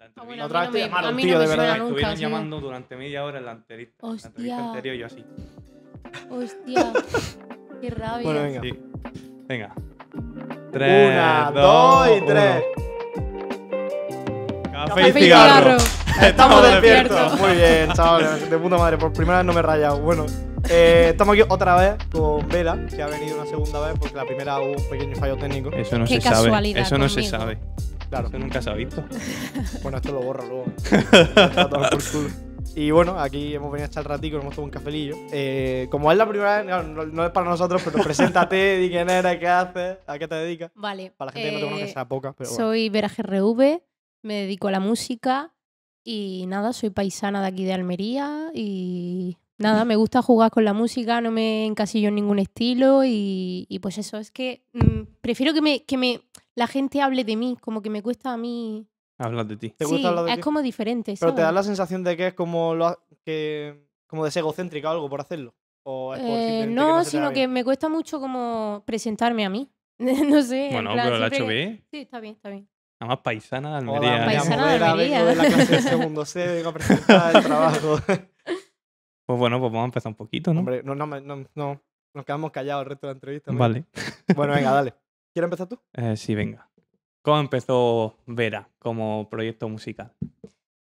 En la entrevista. Otra vez te llamaron, a mí tío, de verdad. Me nunca, estuvieron llamando durante media hora en la entrevista. En la Hostia. entrevista anterior yo así. Hostia, qué rabia. Bueno, venga. Sí. Venga. Tres, Una, dos y uno. tres. Café, Café y cigarro. cigarro. Estamos despiertos. Muy bien, chavales. De puta madre. Por primera vez no me he rayado. Bueno, eh, estamos aquí otra vez con Vela, que ha venido una segunda vez porque la primera hubo un pequeño fallo técnico. Eso no Qué se sabe. Eso no se sabe. Claro. Eso nunca se ha visto. Bueno, esto lo borro luego. Está todo por culo. Y bueno, aquí hemos venido a echar el ratico, nos hemos tomado un cafelillo. Eh, como es la primera vez, no, no es para nosotros, pero preséntate, di quién eres, qué haces, a qué te dedicas. Vale. Para la gente que no te conoce, eh, que sea poca, pero bueno. Soy Vera GRV, me dedico a la música y nada, soy paisana de aquí de Almería y nada, me gusta jugar con la música, no me encasillo en ningún estilo y, y pues eso, es que mm, prefiero que me, que me la gente hable de mí, como que me cuesta a mí. Hablas de ti. ¿Te gusta sí, hablar de es ti? como diferente. Pero te da ¿sabes? la sensación de que es como lo ha- que como de ser egocéntrica o algo por hacerlo. O es por Eh, no, sino que me cuesta mucho como presentarme a mí. no sé. en Bueno, plan, pero lo ha hecho bien. Sí, está bien, está bien. Nada más paisana de Hola, Almería. me llamo Paisana de Almería. vengo de la clase de segundo C, vengo a presentar el trabajo. Pues bueno, pues vamos a empezar un poquito, ¿no? Hombre, no, no, no, no, nos quedamos callados el resto de la entrevista. Vale. Bueno, venga, dale. ¿Quieres empezar tú? Eh, sí, venga. ¿Cómo empezó Vera como proyecto musical?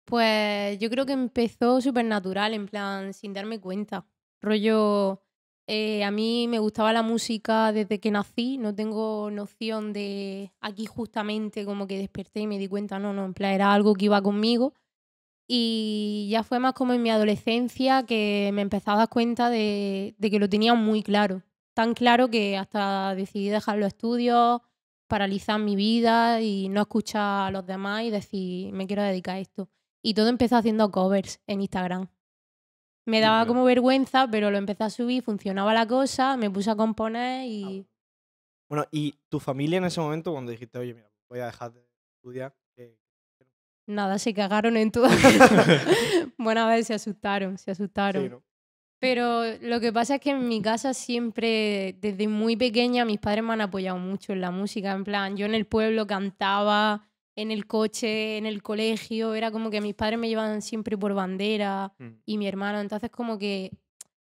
Pues yo creo que empezó súper natural, en plan, sin darme cuenta. Rollo, eh, a mí me gustaba la música desde que nací, no tengo noción de aquí justamente como que desperté y me di cuenta, no, no, en plan, era algo que iba conmigo. Y ya fue más como en mi adolescencia que me empecé a dar cuenta de, de que lo tenía muy claro. Tan claro que hasta decidí dejar los estudios, paralizar mi vida y no escuchar a los demás y decir, me quiero dedicar a esto. Y todo empezó haciendo covers en Instagram. Me daba como vergüenza, pero lo empecé a subir, funcionaba la cosa, me puse a componer y... Bueno, ¿y tu familia en ese momento cuando dijiste, oye, mira, voy a dejar de estudiar? eh, Nada, se cagaron en todo. bueno, a ver, se asustaron, se asustaron. sí, ¿no? Pero lo que pasa es que en mi casa siempre, desde muy pequeña, mis padres me han apoyado mucho en la música. En plan, yo en el pueblo cantaba, en el coche, en el colegio. Era como que mis padres me llevaban siempre por bandera Mm. y mi hermano. Entonces, como que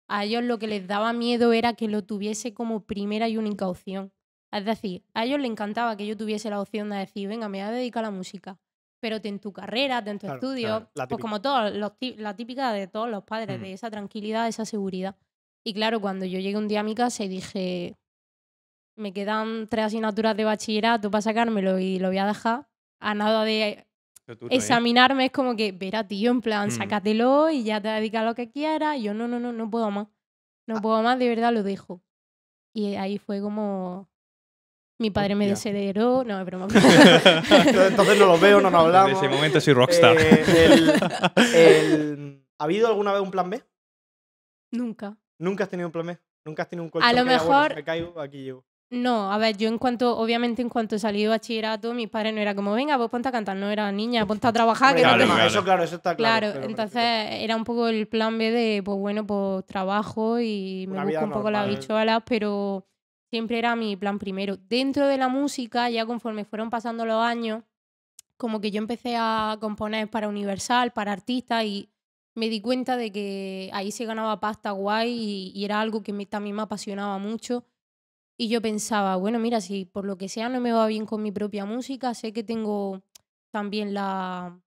a ellos lo que les daba miedo era que lo tuviese como primera y única opción. Es decir, a ellos les encantaba que yo tuviese la opción de decir, venga, me voy a dedicar a la música. Pero ten tu carrera, ten tu Claro, estudio, claro, la pues como todos los la típica de todos los padres, Mm. de esa tranquilidad, esa seguridad. Y claro, cuando yo llegué un día a mi casa y dije, me quedan tres asignaturas de bachillerato para sacármelo y lo voy a dejar, a nada de examinarme es como que, verá, tío, en plan, Mm. sácatelo y ya te dedicas a lo que quieras. Y yo, no, no, no, no puedo más. No Ah. puedo más, de verdad lo dejo. Y ahí fue como. Mi padre me Hostia. desheredó. No, es broma. Entonces, entonces no los veo, no nos hablamos. Desde ese momento soy rockstar. Eh, el- el- ¿Ha habido alguna vez un plan B? Nunca. ¿Nunca has tenido un plan B? ¿Nunca has tenido un colchón lo que diga, bueno, mejor- si me caigo, aquí llego? No, a ver, yo en cuanto, obviamente en cuanto salí de bachillerato, mis padres no era como, venga, pues ponte a cantar, no era niña, ponte a trabajar, que no te- Claro. Eso claro, eso está claro. Claro, entonces era un poco el plan B de, pues bueno, pues trabajo y me Una busco un poco normal. bichuelas, pero siempre era mi plan primero. Dentro de la música, ya conforme fueron pasando los años, como que yo empecé a componer para Universal, para artistas y me di cuenta de que ahí se ganaba pasta guay y, y era algo que me- también me apasionaba mucho. Y yo pensaba, bueno, mira, si por lo que sea no me va bien con mi propia música, sé que tengo también la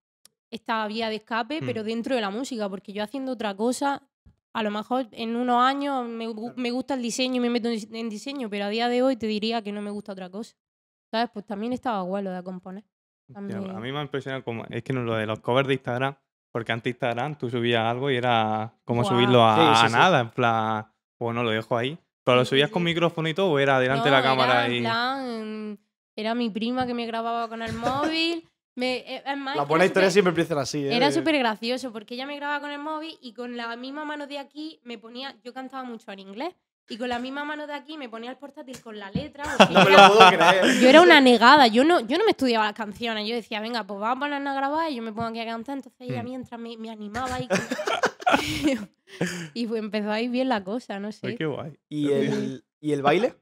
esta vía de escape, Mm. pero dentro de la música, porque yo haciendo otra cosa, a lo mejor en unos años me, me gusta el diseño y me meto en dise- en diseño, pero a día de hoy te diría que no me gusta otra cosa. ¿Sabes? Pues también estaba guay lo de componer. También- a mí me ha impresionado como. Es que no lo de los covers de Instagram. Porque antes Instagram tú subías algo y era como subirlo a, Sí, sí, a sí. nada. En plan, pues no lo dejo ahí. Pero lo subías con micrófono y todo, o era delante de la cámara era, en plan, era mi prima que me grababa con el móvil. Me, eh, es más, Las buenas historias siempre empiezan así. ¿eh? Era súper gracioso porque ella me grababa con el móvil y con la misma mano de aquí me ponía. Yo cantaba mucho en inglés y con la misma mano de aquí me ponía el portátil con la letra. No yo me era- lo puedo creer. yo era una negada, yo no, yo no me estudiaba las canciones, yo decía, venga, pues vamos a ponernos a grabar y yo me pongo aquí a cantar, entonces ella Mm. mientras me, me animaba ahí. y fue, empezó a ir bien la cosa, no Ay, sé. qué guay. ¿Y el, ¿Y el baile?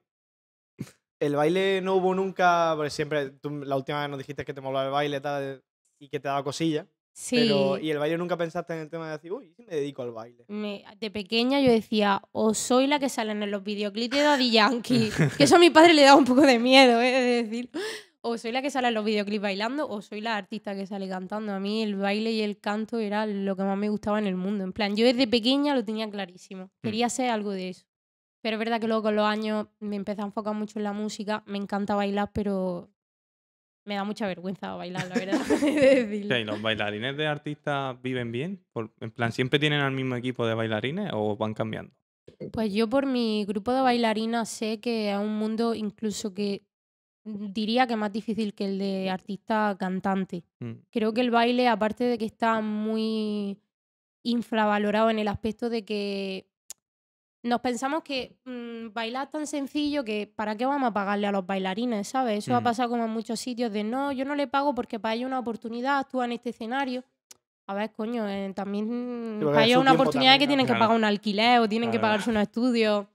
El baile no hubo nunca, porque siempre, tú la última vez nos dijiste que te molaba el baile, tal. y que te daba cosilla. Sí. Pero, y el baile nunca pensaste en el tema de decir, uy, ¿y si me dedico al baile. me- de pequeña yo decía, o soy la que salen en los videoclips de Daddy Yankee, que eso a mi padre le daba un poco de miedo, ¿eh? de decir, o soy la que sale en los videoclips bailando, o soy la artista que sale cantando. A mí el baile y el canto era lo que más me gustaba en el mundo. En plan, yo desde pequeña lo tenía clarísimo, quería ser algo de eso. Pero es verdad que luego con los años me empecé a enfocar mucho en la música, me encanta bailar, pero me da mucha vergüenza bailar, la verdad. he de decirlo. O sea, ¿y los bailarines de artistas viven bien? Por- en plan, ¿siempre tienen al mismo equipo de bailarines o van cambiando? Pues yo por mi grupo de bailarinas sé que es un mundo incluso que diría que más difícil que el de artista cantante. Mm, Creo que el baile, aparte de que está muy infravalorado en el aspecto de que nos pensamos que mm, bailar es tan sencillo que ¿para qué vamos a pagarle a los bailarines? ¿Sabes? Eso ha Mm. pasado como en muchos sitios de no, yo no le pago porque para ello una oportunidad, actúa en este escenario. A ver, coño, eh, también porque para es ello su una oportunidad también, que tienen que claro. pagar un alquiler o tienen que Claro. pagarse unos estudios.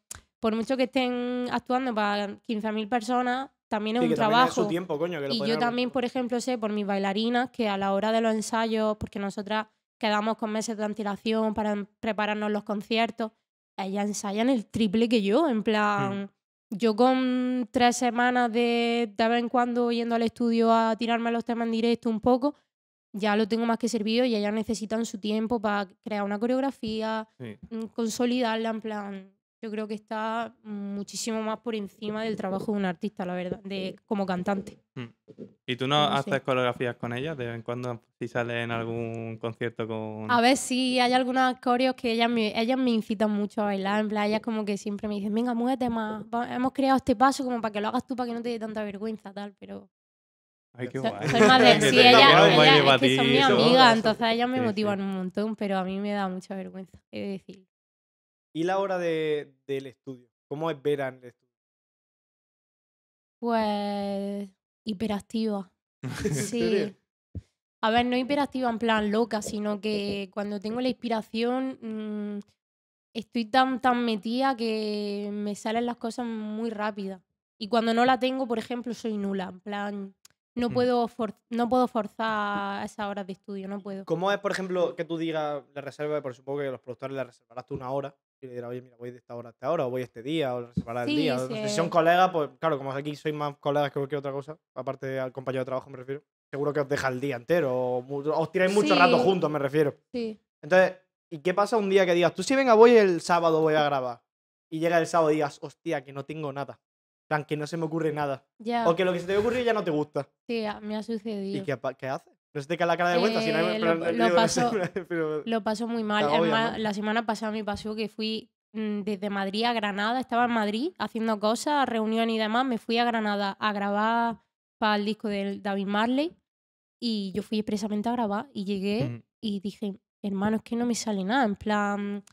Por mucho que estén actuando para 15.000 personas, también es Sí, un que trabajo. es su tiempo, coño. Que lo Y yo haber- también, por ejemplo, sé por mis bailarinas que a la hora de los ensayos, porque nosotras quedamos con meses de antelación para prepararnos los conciertos, ellas ensayan el triple que yo. En plan, yo con tres semanas de de vez en cuando yendo al estudio a tirarme los temas en directo un poco, ya lo tengo más que servido y ellas necesitan su tiempo para crear una coreografía, sí. mm, consolidarla en plan. Yo creo que está muchísimo más por encima del trabajo de un artista, la verdad, de, como cantante. ¿Y tú no No sé. haces coreografías con ellas de vez en cuando si sales en algún concierto con... A ver si hay algunas coreos que ellas me, ellas me incitan mucho a bailar. En plan, ellas como que siempre me dicen, venga, muévete más. hemos creado este paso como para que lo hagas tú para que no te dé tanta vergüenza, tal. Pero Ay, qué guay. soy más de... Sí, ellas- baile es que son mis eso. amigas, entonces ellas me Sí, sí. motivan un montón, pero a mí me da mucha vergüenza, he de decir. Y la hora de, del estudio. ¿Cómo es ver en el estudio? Pues hiperactiva. ¿En Sí. A ver, no hiperactiva en plan loca, sino que cuando tengo la inspiración mm, estoy tan, tan metida que me salen las cosas muy rápidas. Y cuando no la tengo, por ejemplo, soy nula. En plan, no Mm. puedo, for- no puedo forzar esas horas de estudio, no puedo. ¿Cómo es, por ejemplo, que tú digas, le reserves, por supongo que los productores le reservarás tú una hora y le dirás, oye, mira, voy de esta hora a esta hora, o voy este día, o le reservarás el Sí, día. sí, si son colegas, pues claro, como aquí sois más colegas que cualquier otra cosa, aparte al compañero de trabajo me refiero, seguro que os deja el día entero, o, os tiráis mucho Sí. rato juntos, me refiero. Sí. Entonces, ¿y qué pasa un día que digas, tú sí, venga, voy el sábado, voy a grabar? Y llega el sábado y digas, hostia, que no tengo nada. Plan, que no se me ocurre nada. Ya, O que lo que se te ocurre ya no te gusta. sí, me ha ¿Y sucedido. qué, pa- qué haces? No se te cae la cara de vuelta, si no hay- Eh, pero- lo- pero- lo paso- pero- Lo paso muy mal. La semana pasada me pasó que fui mm, desde Madrid a Granada. Estaba en Madrid haciendo cosas, reuniones y demás. Me fui a Granada a grabar para el disco de David Marley. Y yo fui expresamente a grabar. Y llegué Ujú. y dije, hermano, es que no me sale nada. En plan.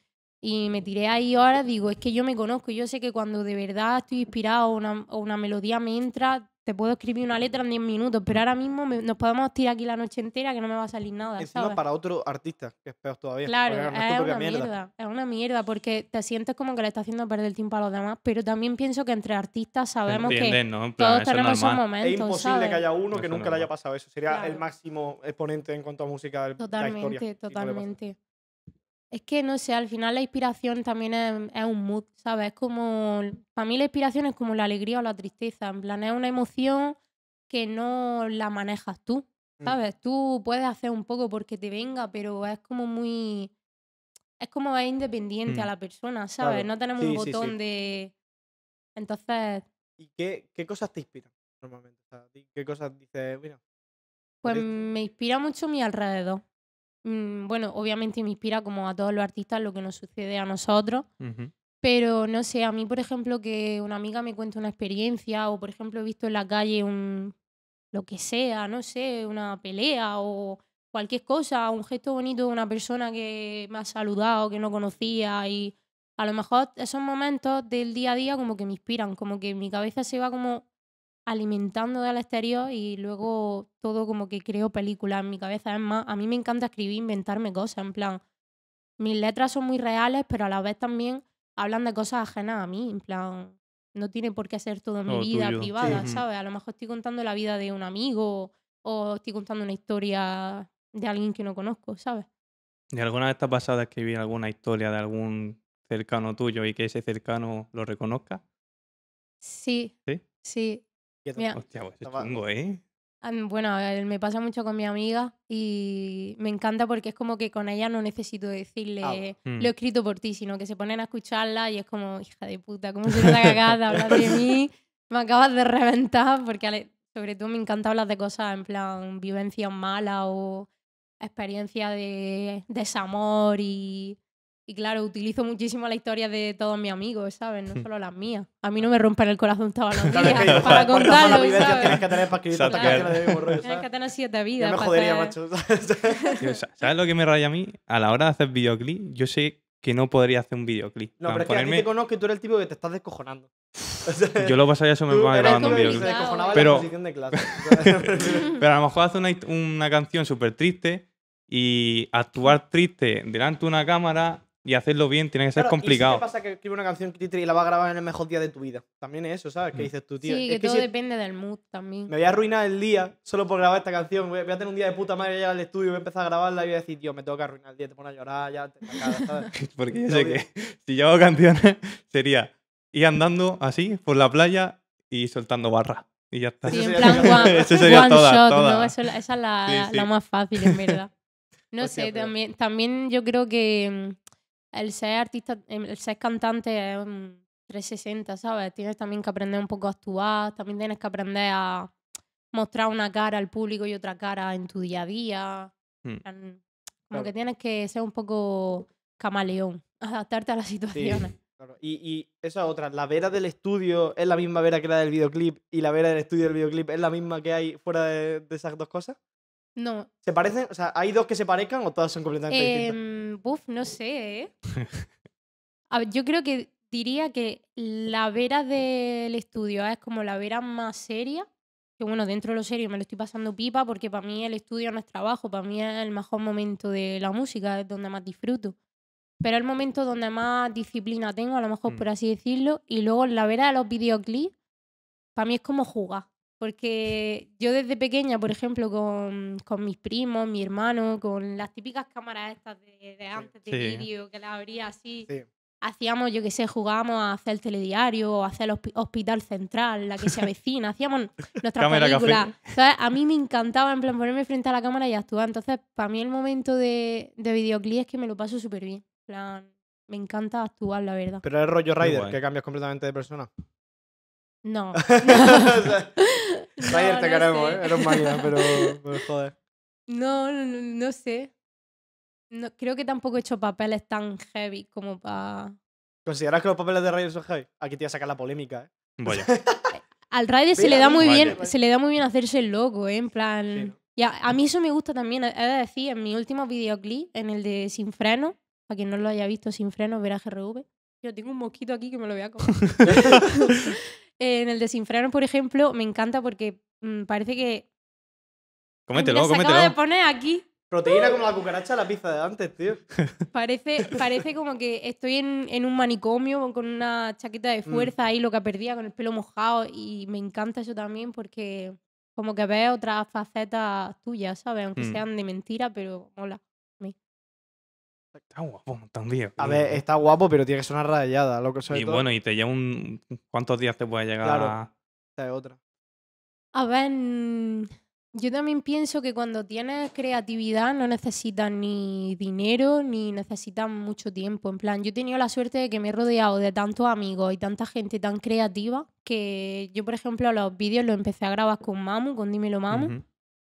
Y me tiré ahí ahora, digo, es que yo me conozco. Yo sé que cuando de verdad estoy inspirado o una, o una melodía me entra, te puedo escribir una letra en 10 minutos. Pero ahora mismo me- nos podemos tirar aquí la noche entera que no me va a salir nada. Encima ¿sabes? para otro artista, que es peor todavía. Claro, es una mierda. Es una mierda porque te sientes como que le estás haciendo perder el tiempo a los demás, pero también pienso que entre artistas ¿Te sabemos que no? Plan, todos tenemos esos momentos, Es imposible ¿sabes? que haya uno que nunca le haya pasado eso. Sería el máximo exponente en cuanto a música de la historia. Totalmente, si no totalmente. Es que no sé, al final la inspiración también es, es un mood, ¿sabes? Es como. Para mí la inspiración es como la alegría o la tristeza. En plan, es una emoción que no la manejas tú, Mm. ¿sabes? Tú puedes hacer un poco porque te venga, pero es como muy. Es como es independiente a Mm. la persona, ¿sabes? Claro. No tenemos Sí, un sí, sí. botón de. Entonces, ¿Y qué, qué cosas te inspiran normalmente? O sea, di- ¿Qué cosas dices, mira? Pues me inspira mucho mi alrededor. Mm, Bueno, obviamente me inspira como a todos los artistas lo que nos sucede a nosotros, pero no sé, a mí por ejemplo que una amiga me cuente una experiencia o por ejemplo he visto en la calle un lo que sea, no sé, una pelea o cualquier cosa, un gesto bonito de una persona que me ha saludado, que no conocía y a lo mejor esos momentos del día a día como que me inspiran, como que mi cabeza se va como alimentando del exterior y luego todo como que creo películas en mi cabeza. Es más, a mí me encanta escribir, inventarme cosas, en plan, mis letras son muy reales, pero a la vez también hablan de cosas ajenas a mí, en plan, no tiene por qué ser todo mi vida tuyo, privada, sí. ¿sabes? A lo mejor estoy contando la vida de un amigo o estoy contando una historia de alguien que no conozco, ¿sabes? ¿Y alguna vez te ha pasado de escribir alguna historia de algún cercano tuyo y que ese cercano lo reconozca? Sí. ¿Sí? Sí. Mira, Hostia, pues es chungo, ¿eh? bueno, ver, me pasa mucho con mi amiga y me encanta porque es como que con ella no necesito decirle Ah, bueno. Mm. lo he escrito por ti, sino que se ponen a escucharla y es como, hija de puta, ¿cómo se que acabas de hablar de mí? Me acabas de reventar porque sobre todo me encanta hablar de cosas en plan vivencias malas o experiencias de desamor y, y claro, utilizo muchísimo la historia de todos mis amigos, ¿sabes? No solo las mías. A mí no me rompen el corazón todos los Claro, que días para contarlo, ¿sabes? tienes que tener para escribir mismo rollo, Tienes que tener siete Ya vidas. me para jodería, macho. Tío, ¿Sabes lo que me raya a mí? A la hora de hacer videoclip, yo sé que no podría hacer un videoclip. No, pero es que a ti te conozco y tú eres el tipo que te estás descojonando. O sea, Yo lo pasaría eso me va grabando un que videoclip. Pero- la posición de clase. Pero a lo mejor hacer una, una canción súper triste y actuar triste delante de una cámara y hacerlo bien tiene que ser Claro, complicado. ¿Y si te pasa que escribes una canción y la vas a grabar en el mejor día de tu vida? También es eso, ¿sabes? Que Mm. dices tú, tío. Sí, es que, que todo si depende del mood también. me voy a arruinar el día solo por grabar esta canción. Voy a, tener un día de puta madre, voy a llegar al estudio, voy a empezar a grabarla y voy a decir, tío, me tengo que arruinar el día, te pones a llorar, ya te la cagas, ¿sabes? Porque yo sé que si yo hago canciones sería ir andando así por la playa y soltando barras. Y ya está. Sí, Eso en sería- plan one, Eso sería one toda- shot, toda. ¿no? Eso- esa es la, Sí, la- sí. la más fácil, en verdad. No Hostia, sé, pero- también, también yo creo que mm, el ser artista, em, el ser cantante es un 360, ¿sabes? Tienes también que aprender un poco a actuar, también tienes que aprender a mostrar una cara al público y otra cara en tu día a día. Hmm. Como Claro. que tienes que ser un poco camaleón, adaptarte a las Sí, situaciones. claro. Y, y esa otra, la vera del estudio es la misma vera que la del videoclip y la vera del estudio del videoclip es la misma que hay fuera de, de esas dos cosas. No, ¿Se parecen? O sea, ¿hay dos que se parezcan o todas son completamente distintas? Em, buf, no sé, ¿eh? A ver, yo creo que diría que la vera del estudio es como la vera más seria. Que bueno, dentro de lo serio me lo estoy pasando pipa porque para mí el estudio no es trabajo, para mí es el mejor momento de la música, es donde más disfruto. Pero es el momento donde más disciplina tengo, a lo mejor Mm. por así decirlo. Y luego la vera de los videoclips, para mí es como jugar. Porque yo desde pequeña, por ejemplo, con, con mis primos, mi hermano, con las típicas cámaras estas de, de antes de Sí. vídeo, que las abría así, Sí. hacíamos, yo qué sé, jugábamos a hacer el telediario o a hacer el hospi- Hospital Central, la que se avecina, hacíamos nuestras Cámara café. películas. ¿sabes? A mí me encantaba, en plan, ponerme frente a la cámara y actuar. Entonces, para mí el momento de, de videoclip es que me lo paso súper bien. En plan, me encanta actuar, la verdad. Pero es rollo Rider, que cambias completamente de persona. No. No, Rider te queremos, sé. ¿eh? Eres máquina, pero, pero joder. No, no, no, no sé. No, creo que tampoco he hecho papeles tan heavy como para... ¿Consideras que los papeles de Rider son heavy? Aquí te voy a sacar la polémica, ¿eh? Vaya. Al Rider se le da muy bien, se le da muy bien hacerse el loco, ¿eh? En plan. Sí, ¿no? Y a, a mí eso me gusta también. He de decir, en mi último videoclip, en el de Sin Freno, para quien no lo haya visto, Sin Freno, verá GRV. Yo tengo un mosquito aquí que me lo voy a comer. en el de Sin Freno, por ejemplo, me encanta porque mm, parece que. Cómetelo, se acaba de poner aquí. Proteína como la cucaracha de la pizza de antes, tío. Parece, parece como que estoy en, en un manicomio con una chaqueta de Mm. fuerza ahí, lo que perdía, con el pelo mojado. Y me encanta eso también porque como que ves otras facetas tuyas, ¿sabes? Aunque Mm. sean de mentira, pero mola. Está guapo también. A ver, está guapo, pero tiene que sonar rayada, loco. Sobre Y todo. bueno, y te lleva un... ¿Cuántos días te puede llegar? Claro. a- Esta es otra. A ver, mm, yo también pienso que cuando tienes creatividad no necesitas ni dinero ni necesitas mucho tiempo. En plan, yo he tenido la suerte de que me he rodeado de tantos amigos y tanta gente tan creativa que yo, por ejemplo, los vídeos los empecé a grabar con Mamu, con Dímelo Mamu.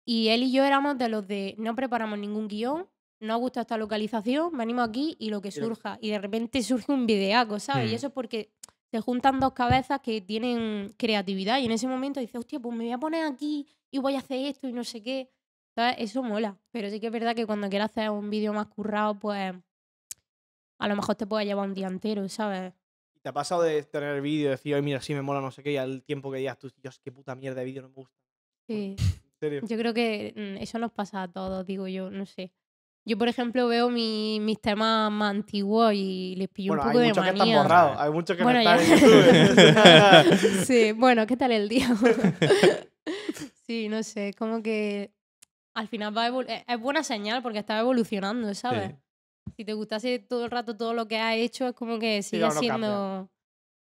Y él y yo éramos de los de no preparamos ningún guion, nos gusta esta localización, venimos aquí y lo que surja. Y de repente surge un videaco, ¿sabes? Y eso es porque se juntan dos cabezas que tienen creatividad. Y en ese momento dices, hostia, pues me voy a poner aquí y voy a hacer esto y no sé qué. ¿Sabes? Eso mola. Pero sí que es verdad que cuando quieras hacer un vídeo más currado, pues a lo mejor te puede llevar un día entero, ¿sabes? ¿Y ¿Te ha pasado de tener el vídeo y decir, oye, mira, sí me mola, no sé qué, y al tiempo que digas tú, Dios, qué puta mierda de vídeo no me gusta? Sí. En serio. Yo creo que mm, eso nos pasa a todos, digo yo, no sé. Yo, por ejemplo, veo mi- mis temas más antiguos y les pillo Bueno, un hay poco de muchos que están manía. borrados, hay muchos que Bueno, no están ya. en YouTube. sí, bueno, ¿qué tal el día? Sí, no sé, es como que al final va a evol- es buena señal porque está evolucionando, ¿sabes? Sí. Si te gustase todo el rato todo lo que has hecho, es como que sigue no siendo... cambia.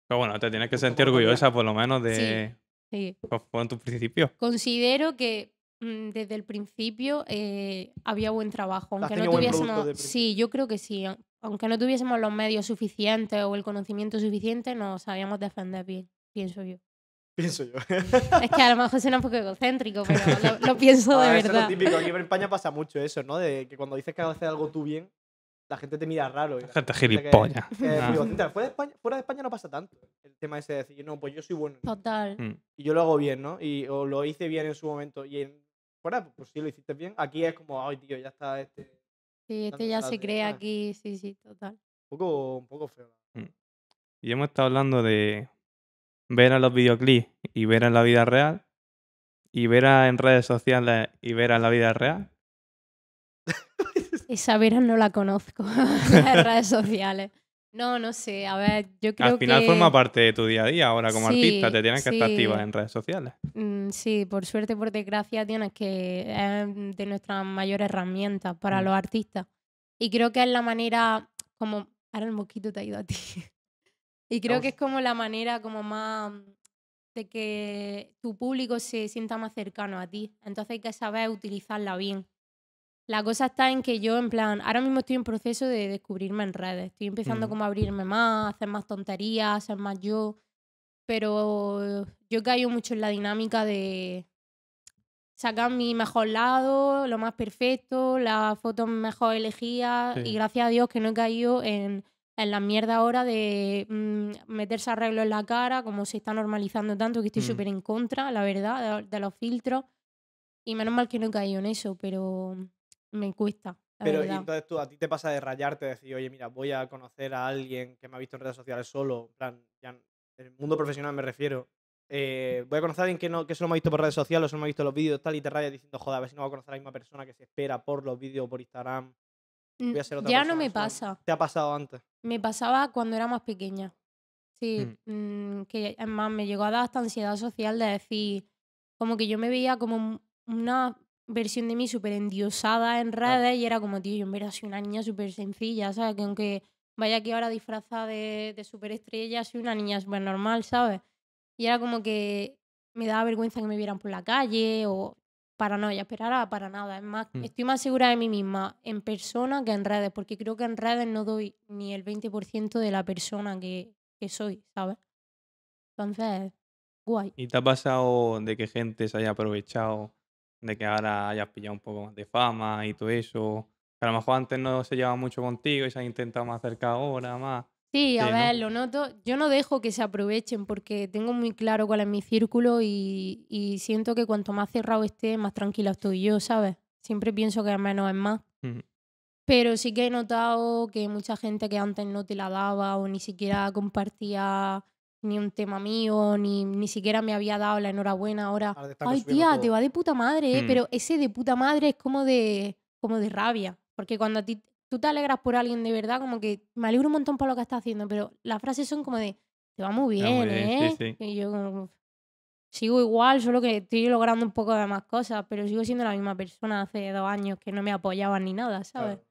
Pero bueno, te tienes que sentir orgullosa por lo menos de... Sí. pues, fueron tus principios. Considero que desde el principio eh, había buen trabajo, aunque no tuviésemos... Sí, yo creo que sí. au- Aunque no tuviésemos los medios suficientes o el conocimiento suficiente, nos sabíamos defender bien, pienso yo. Pienso yo. Es que a lo mejor suena un poco egocéntrico, pero lo, lo pienso de Ah, eso es verdad. lo típico. Aquí en España pasa mucho eso, ¿no? De que cuando dices que haces algo tú bien, la gente te mira raro. la Gente gilipollas. es Ah. fuera, de España, fuera de España no pasa tanto. El tema ese de decir, no, pues yo soy bueno. Total. Mm. Y yo lo hago bien, ¿no? Y, o lo hice bien en su momento. Y en, fuera, pues sí, lo hiciste bien. Aquí es como, ay, tío, ya está este. Sí, este ya las se cree ah. aquí, sí, sí, total. Un poco, un poco feo. Y hemos estado hablando de ver a los videoclips y ver en la vida real. Y ver a- en redes sociales y ver en la vida real. Esa Vera no la conozco en redes sociales. No, no sé, a ver, yo creo Al final que... forma parte de tu día a día ahora como Sí, artista. Te tienes que estar activa en redes sociales. Mm, sí, por suerte, por desgracia, tienes que es de nuestras mayores herramientas para Mm. los artistas. Y creo que es la manera como... Ahora el mosquito te ha ido a ti. y creo que es como la manera como más de que tu público se sienta más cercano a ti. Entonces hay que saber utilizarla bien. La cosa está en que yo, en plan, ahora mismo estoy en proceso de descubrirme en redes. Estoy empezando Ujú. como a abrirme más, hacer más tonterías, ser más yo. Pero yo caigo mucho en la dinámica de sacar mi mejor lado, lo más perfecto, las fotos mejor elegidas. Sí. Y gracias a Dios que no he caído en, en la mierda ahora de mm, meterse arreglo en la cara, como se está normalizando tanto, que estoy Mm. súper en contra, la verdad, de, de los filtros. Y menos mal que no he caído en eso, pero me cuesta. La Pero y entonces tú, a ti te pasa de rayarte, de decir, oye, mira, voy a conocer a alguien que me ha visto en redes sociales solo, en plan, ya en el mundo profesional me refiero. eh, voy a conocer a alguien que, no, que solo me ha visto por redes sociales o solo me ha visto los vídeos tal y te rayas diciendo, joder, a ver si no voy a conocer a la misma persona que se espera por los vídeos por Instagram. Mm, Voy a ser otra ya persona, no me pasa. ¿Te ha pasado antes? Me pasaba cuando era más pequeña. Sí, mm, que es más, me llegó a dar hasta ansiedad social de decir, como que yo me veía como un- una versión de mí súper endiosada en redes y era como, tío, yo en verdad soy una niña súper sencilla, ¿sabes? Que aunque vaya aquí ahora disfrazada de, de superestrella, soy una niña súper normal, ¿sabes? Y era como que me daba vergüenza que me vieran por la calle o paranoia, pero ahora para nada. Es más, Mm. estoy más segura de mí misma en persona que en redes, porque creo que en redes no doy ni el 20% de la persona que, que soy, ¿sabes? Entonces, guay. ¿Y te ha pasado de que gente se haya aprovechado de que ahora hayas pillado un poco más de fama y todo eso? Que a lo mejor antes no se llevaba mucho contigo y se ha intentado más acercar ahora, más. Sí, a Sí, ¿no? ver, lo noto. Yo no dejo que se aprovechen porque tengo muy claro cuál es mi círculo y, y siento que cuanto más cerrado esté, más tranquila estoy yo, ¿sabes? Siempre pienso que menos es más. Ujú. Pero sí que he notado que mucha gente que antes no te la daba o ni siquiera compartía ni un tema mío, ni, ni siquiera me había dado la enhorabuena ahora. Ay, tía, todo. te va de puta madre, ¿eh? Mm. pero ese de puta madre es como de, como de rabia. Porque cuando a ti tú te alegras por alguien de verdad, como que me alegro un montón por lo que estás haciendo, pero las frases son como de, te va muy va bien, muy bien, ¿eh? sí, sí. Y yo como, sigo igual, solo que estoy logrando un poco de más cosas, pero sigo siendo la misma persona hace dos años que no me apoyaban ni nada, ¿sabes? Claro.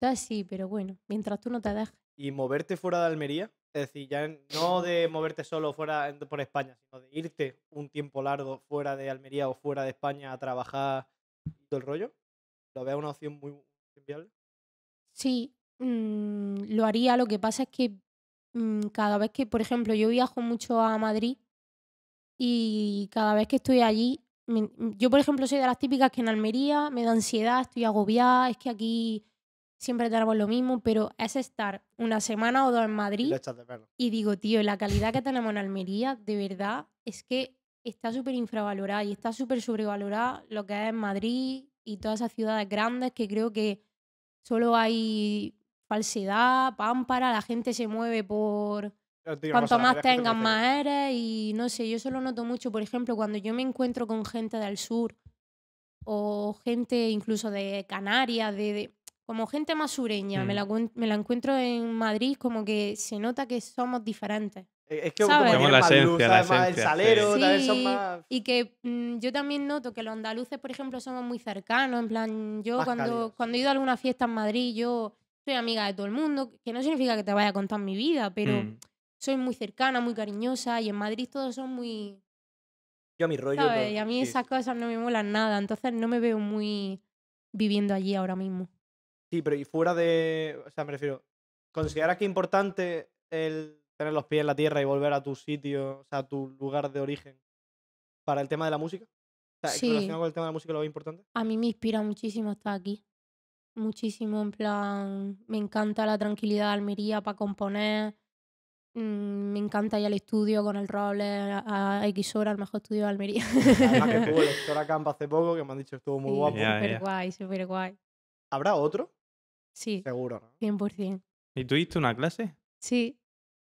Entonces sí, pero bueno, mientras tú no te dejes. Y moverte fuera de Almería, es decir, ya no de moverte solo fuera por España, sino de irte un tiempo largo fuera de Almería o fuera de España a trabajar y todo el rollo, ¿lo ves una opción muy viable? Sí, mm, lo haría. Lo que pasa es que mm, cada vez que, por ejemplo, yo viajo mucho a Madrid y cada vez que estoy allí, yo, por ejemplo, soy de las típicas que en Almería me da ansiedad, estoy agobiada, es que aquí siempre tenemos lo mismo, pero es estar una semana o dos en Madrid y digo, tío, la calidad que tenemos en Almería, de verdad, es que está súper infravalorada y está súper sobrevalorada lo que es Madrid y todas esas ciudades grandes que creo que solo hay falsedad, pámpara, la gente se mueve por digo cuanto más tengas, más eres y no sé, yo solo noto mucho, por ejemplo, cuando yo me encuentro con gente del sur o gente incluso de Canarias, de, de- como gente más sureña, me, Mm. la, me la encuentro en Madrid como que se nota que somos diferentes. Es que ¿Sabes? como la más luz, esencia, la. Más el esencia, salero, sí. son más... Y que mm, yo también noto que los andaluces, por ejemplo, somos muy cercanos. En plan, yo Más cuando, cuando he ido a alguna fiesta en Madrid, yo soy amiga de todo el mundo, que no significa que te vaya a contar mi vida, pero Mm. soy muy cercana, muy cariñosa y en Madrid todos son muy... Yo a mi rollo... Y a mí sí, esas cosas no me molan nada, entonces no me veo muy viviendo allí ahora mismo. Sí, pero y fuera de. O sea, me refiero. ¿Consideras que es importante el tener los pies en la tierra y volver a tu sitio, o sea, a tu lugar de origen, para el tema de la música? O sea, Sí. relacionado con el tema de la música, lo ves importante. A mí me inspira muchísimo estar aquí. Muchísimo, en plan, me encanta la tranquilidad de Almería para componer. mm, Me encanta ir al estudio con el roble a, a X horas, el mejor estudio de Almería. Además que tuvo el Camp hace poco, que me han dicho que estuvo muy guapo. Súper ya. guay, súper guay. ¿Habrá otro? Sí, Seguro, ¿no? 100%. ¿Y tú diste una clase? Sí.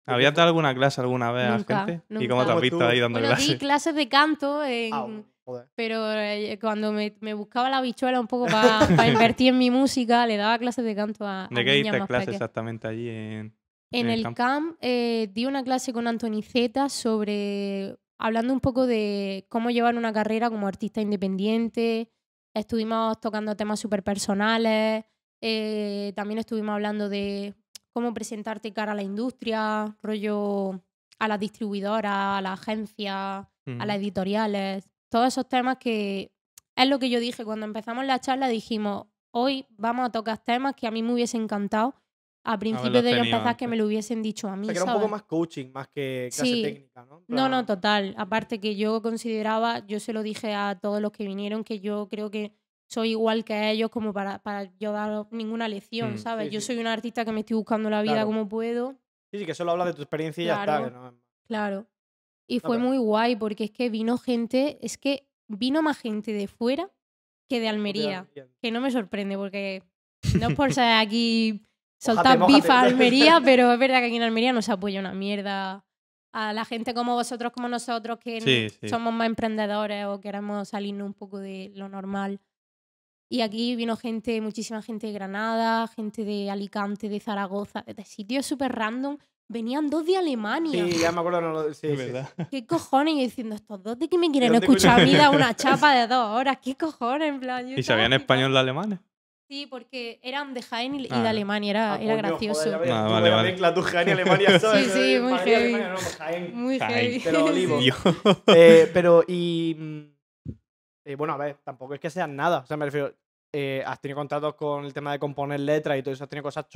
¿Habías dado alguna clase alguna vez Nunca, a gente? ¿Y nunca. cómo te has ¿Cómo visto ahí dando Bueno, di clases? clases de canto, en- Ah, joder. pero eh, cuando me, me buscaba la bichuela un poco para invertir en mi música, le daba clases de canto a, a ¿De qué diste clases exactamente allí en...? En en el el camp? camp eh, di una clase con Antonizeta sobre hablando un poco de cómo llevar una carrera como artista independiente. Estuvimos tocando temas súper personales. Eh, también estuvimos hablando de cómo presentarte cara a la industria, rollo a las distribuidoras, a las agencias, a las editoriales. Todos esos temas que es lo que yo dije cuando empezamos la charla. Dijimos, hoy vamos a tocar temas que a mí me hubiese encantado a principio de yo empezar que me lo hubiesen dicho a O mí. sea, que era un poco más coaching, más que clase Sí. técnica, ¿no? En No, no, total. Aparte que yo consideraba, yo se lo dije a todos los que vinieron, que yo creo que soy igual que ellos como para, para yo dar ninguna lección, Mm. ¿sabes? Sí, yo sí. soy una artista que me estoy buscando la vida Claro. como puedo. Sí, sí, que solo habla de tu experiencia y ya está. Claro. no- Claro. Y fue pero- muy guay porque es que vino gente, es que vino más gente de fuera que de Almería. Que no me sorprende porque no es por ser aquí soltar Mójate, bifa a. Almería, pero es verdad que aquí en Almería no se apoya una mierda a la gente como vosotros, como nosotros, que sí. somos más emprendedores o queremos salirnos un poco de lo normal. Y aquí vino gente, muchísima gente de Granada, gente de Alicante, de Zaragoza, de sitios súper random. Venían dos de Alemania. Sí, ya me acuerdo. no, lo- sí, Es verdad. ¿Qué cojones? Y yo diciendo, estos dos de que me quieren escuchar a mí venían? una chapa de dos horas. ¿Qué cojones? En plan, yo ¿Y sabían español los alemanes? Sí, porque eran de Jaén y, y Ah. de Alemania, era, Ah, era gracioso. joder, ya ves, Ah, vale, vale. mezcla, tú, Jaén y Alemania, ¿sabes? Sí, sí, muy heavy. Alemania, no, pues Jaén. Muy Jaén, heavy. pero olivo. Eh, pero, y. mm, eh, bueno, a ver, tampoco es que sean nada. O sea, me refiero. eh, has tenido contratos con el tema de componer letras y todo eso. Has tenido cosas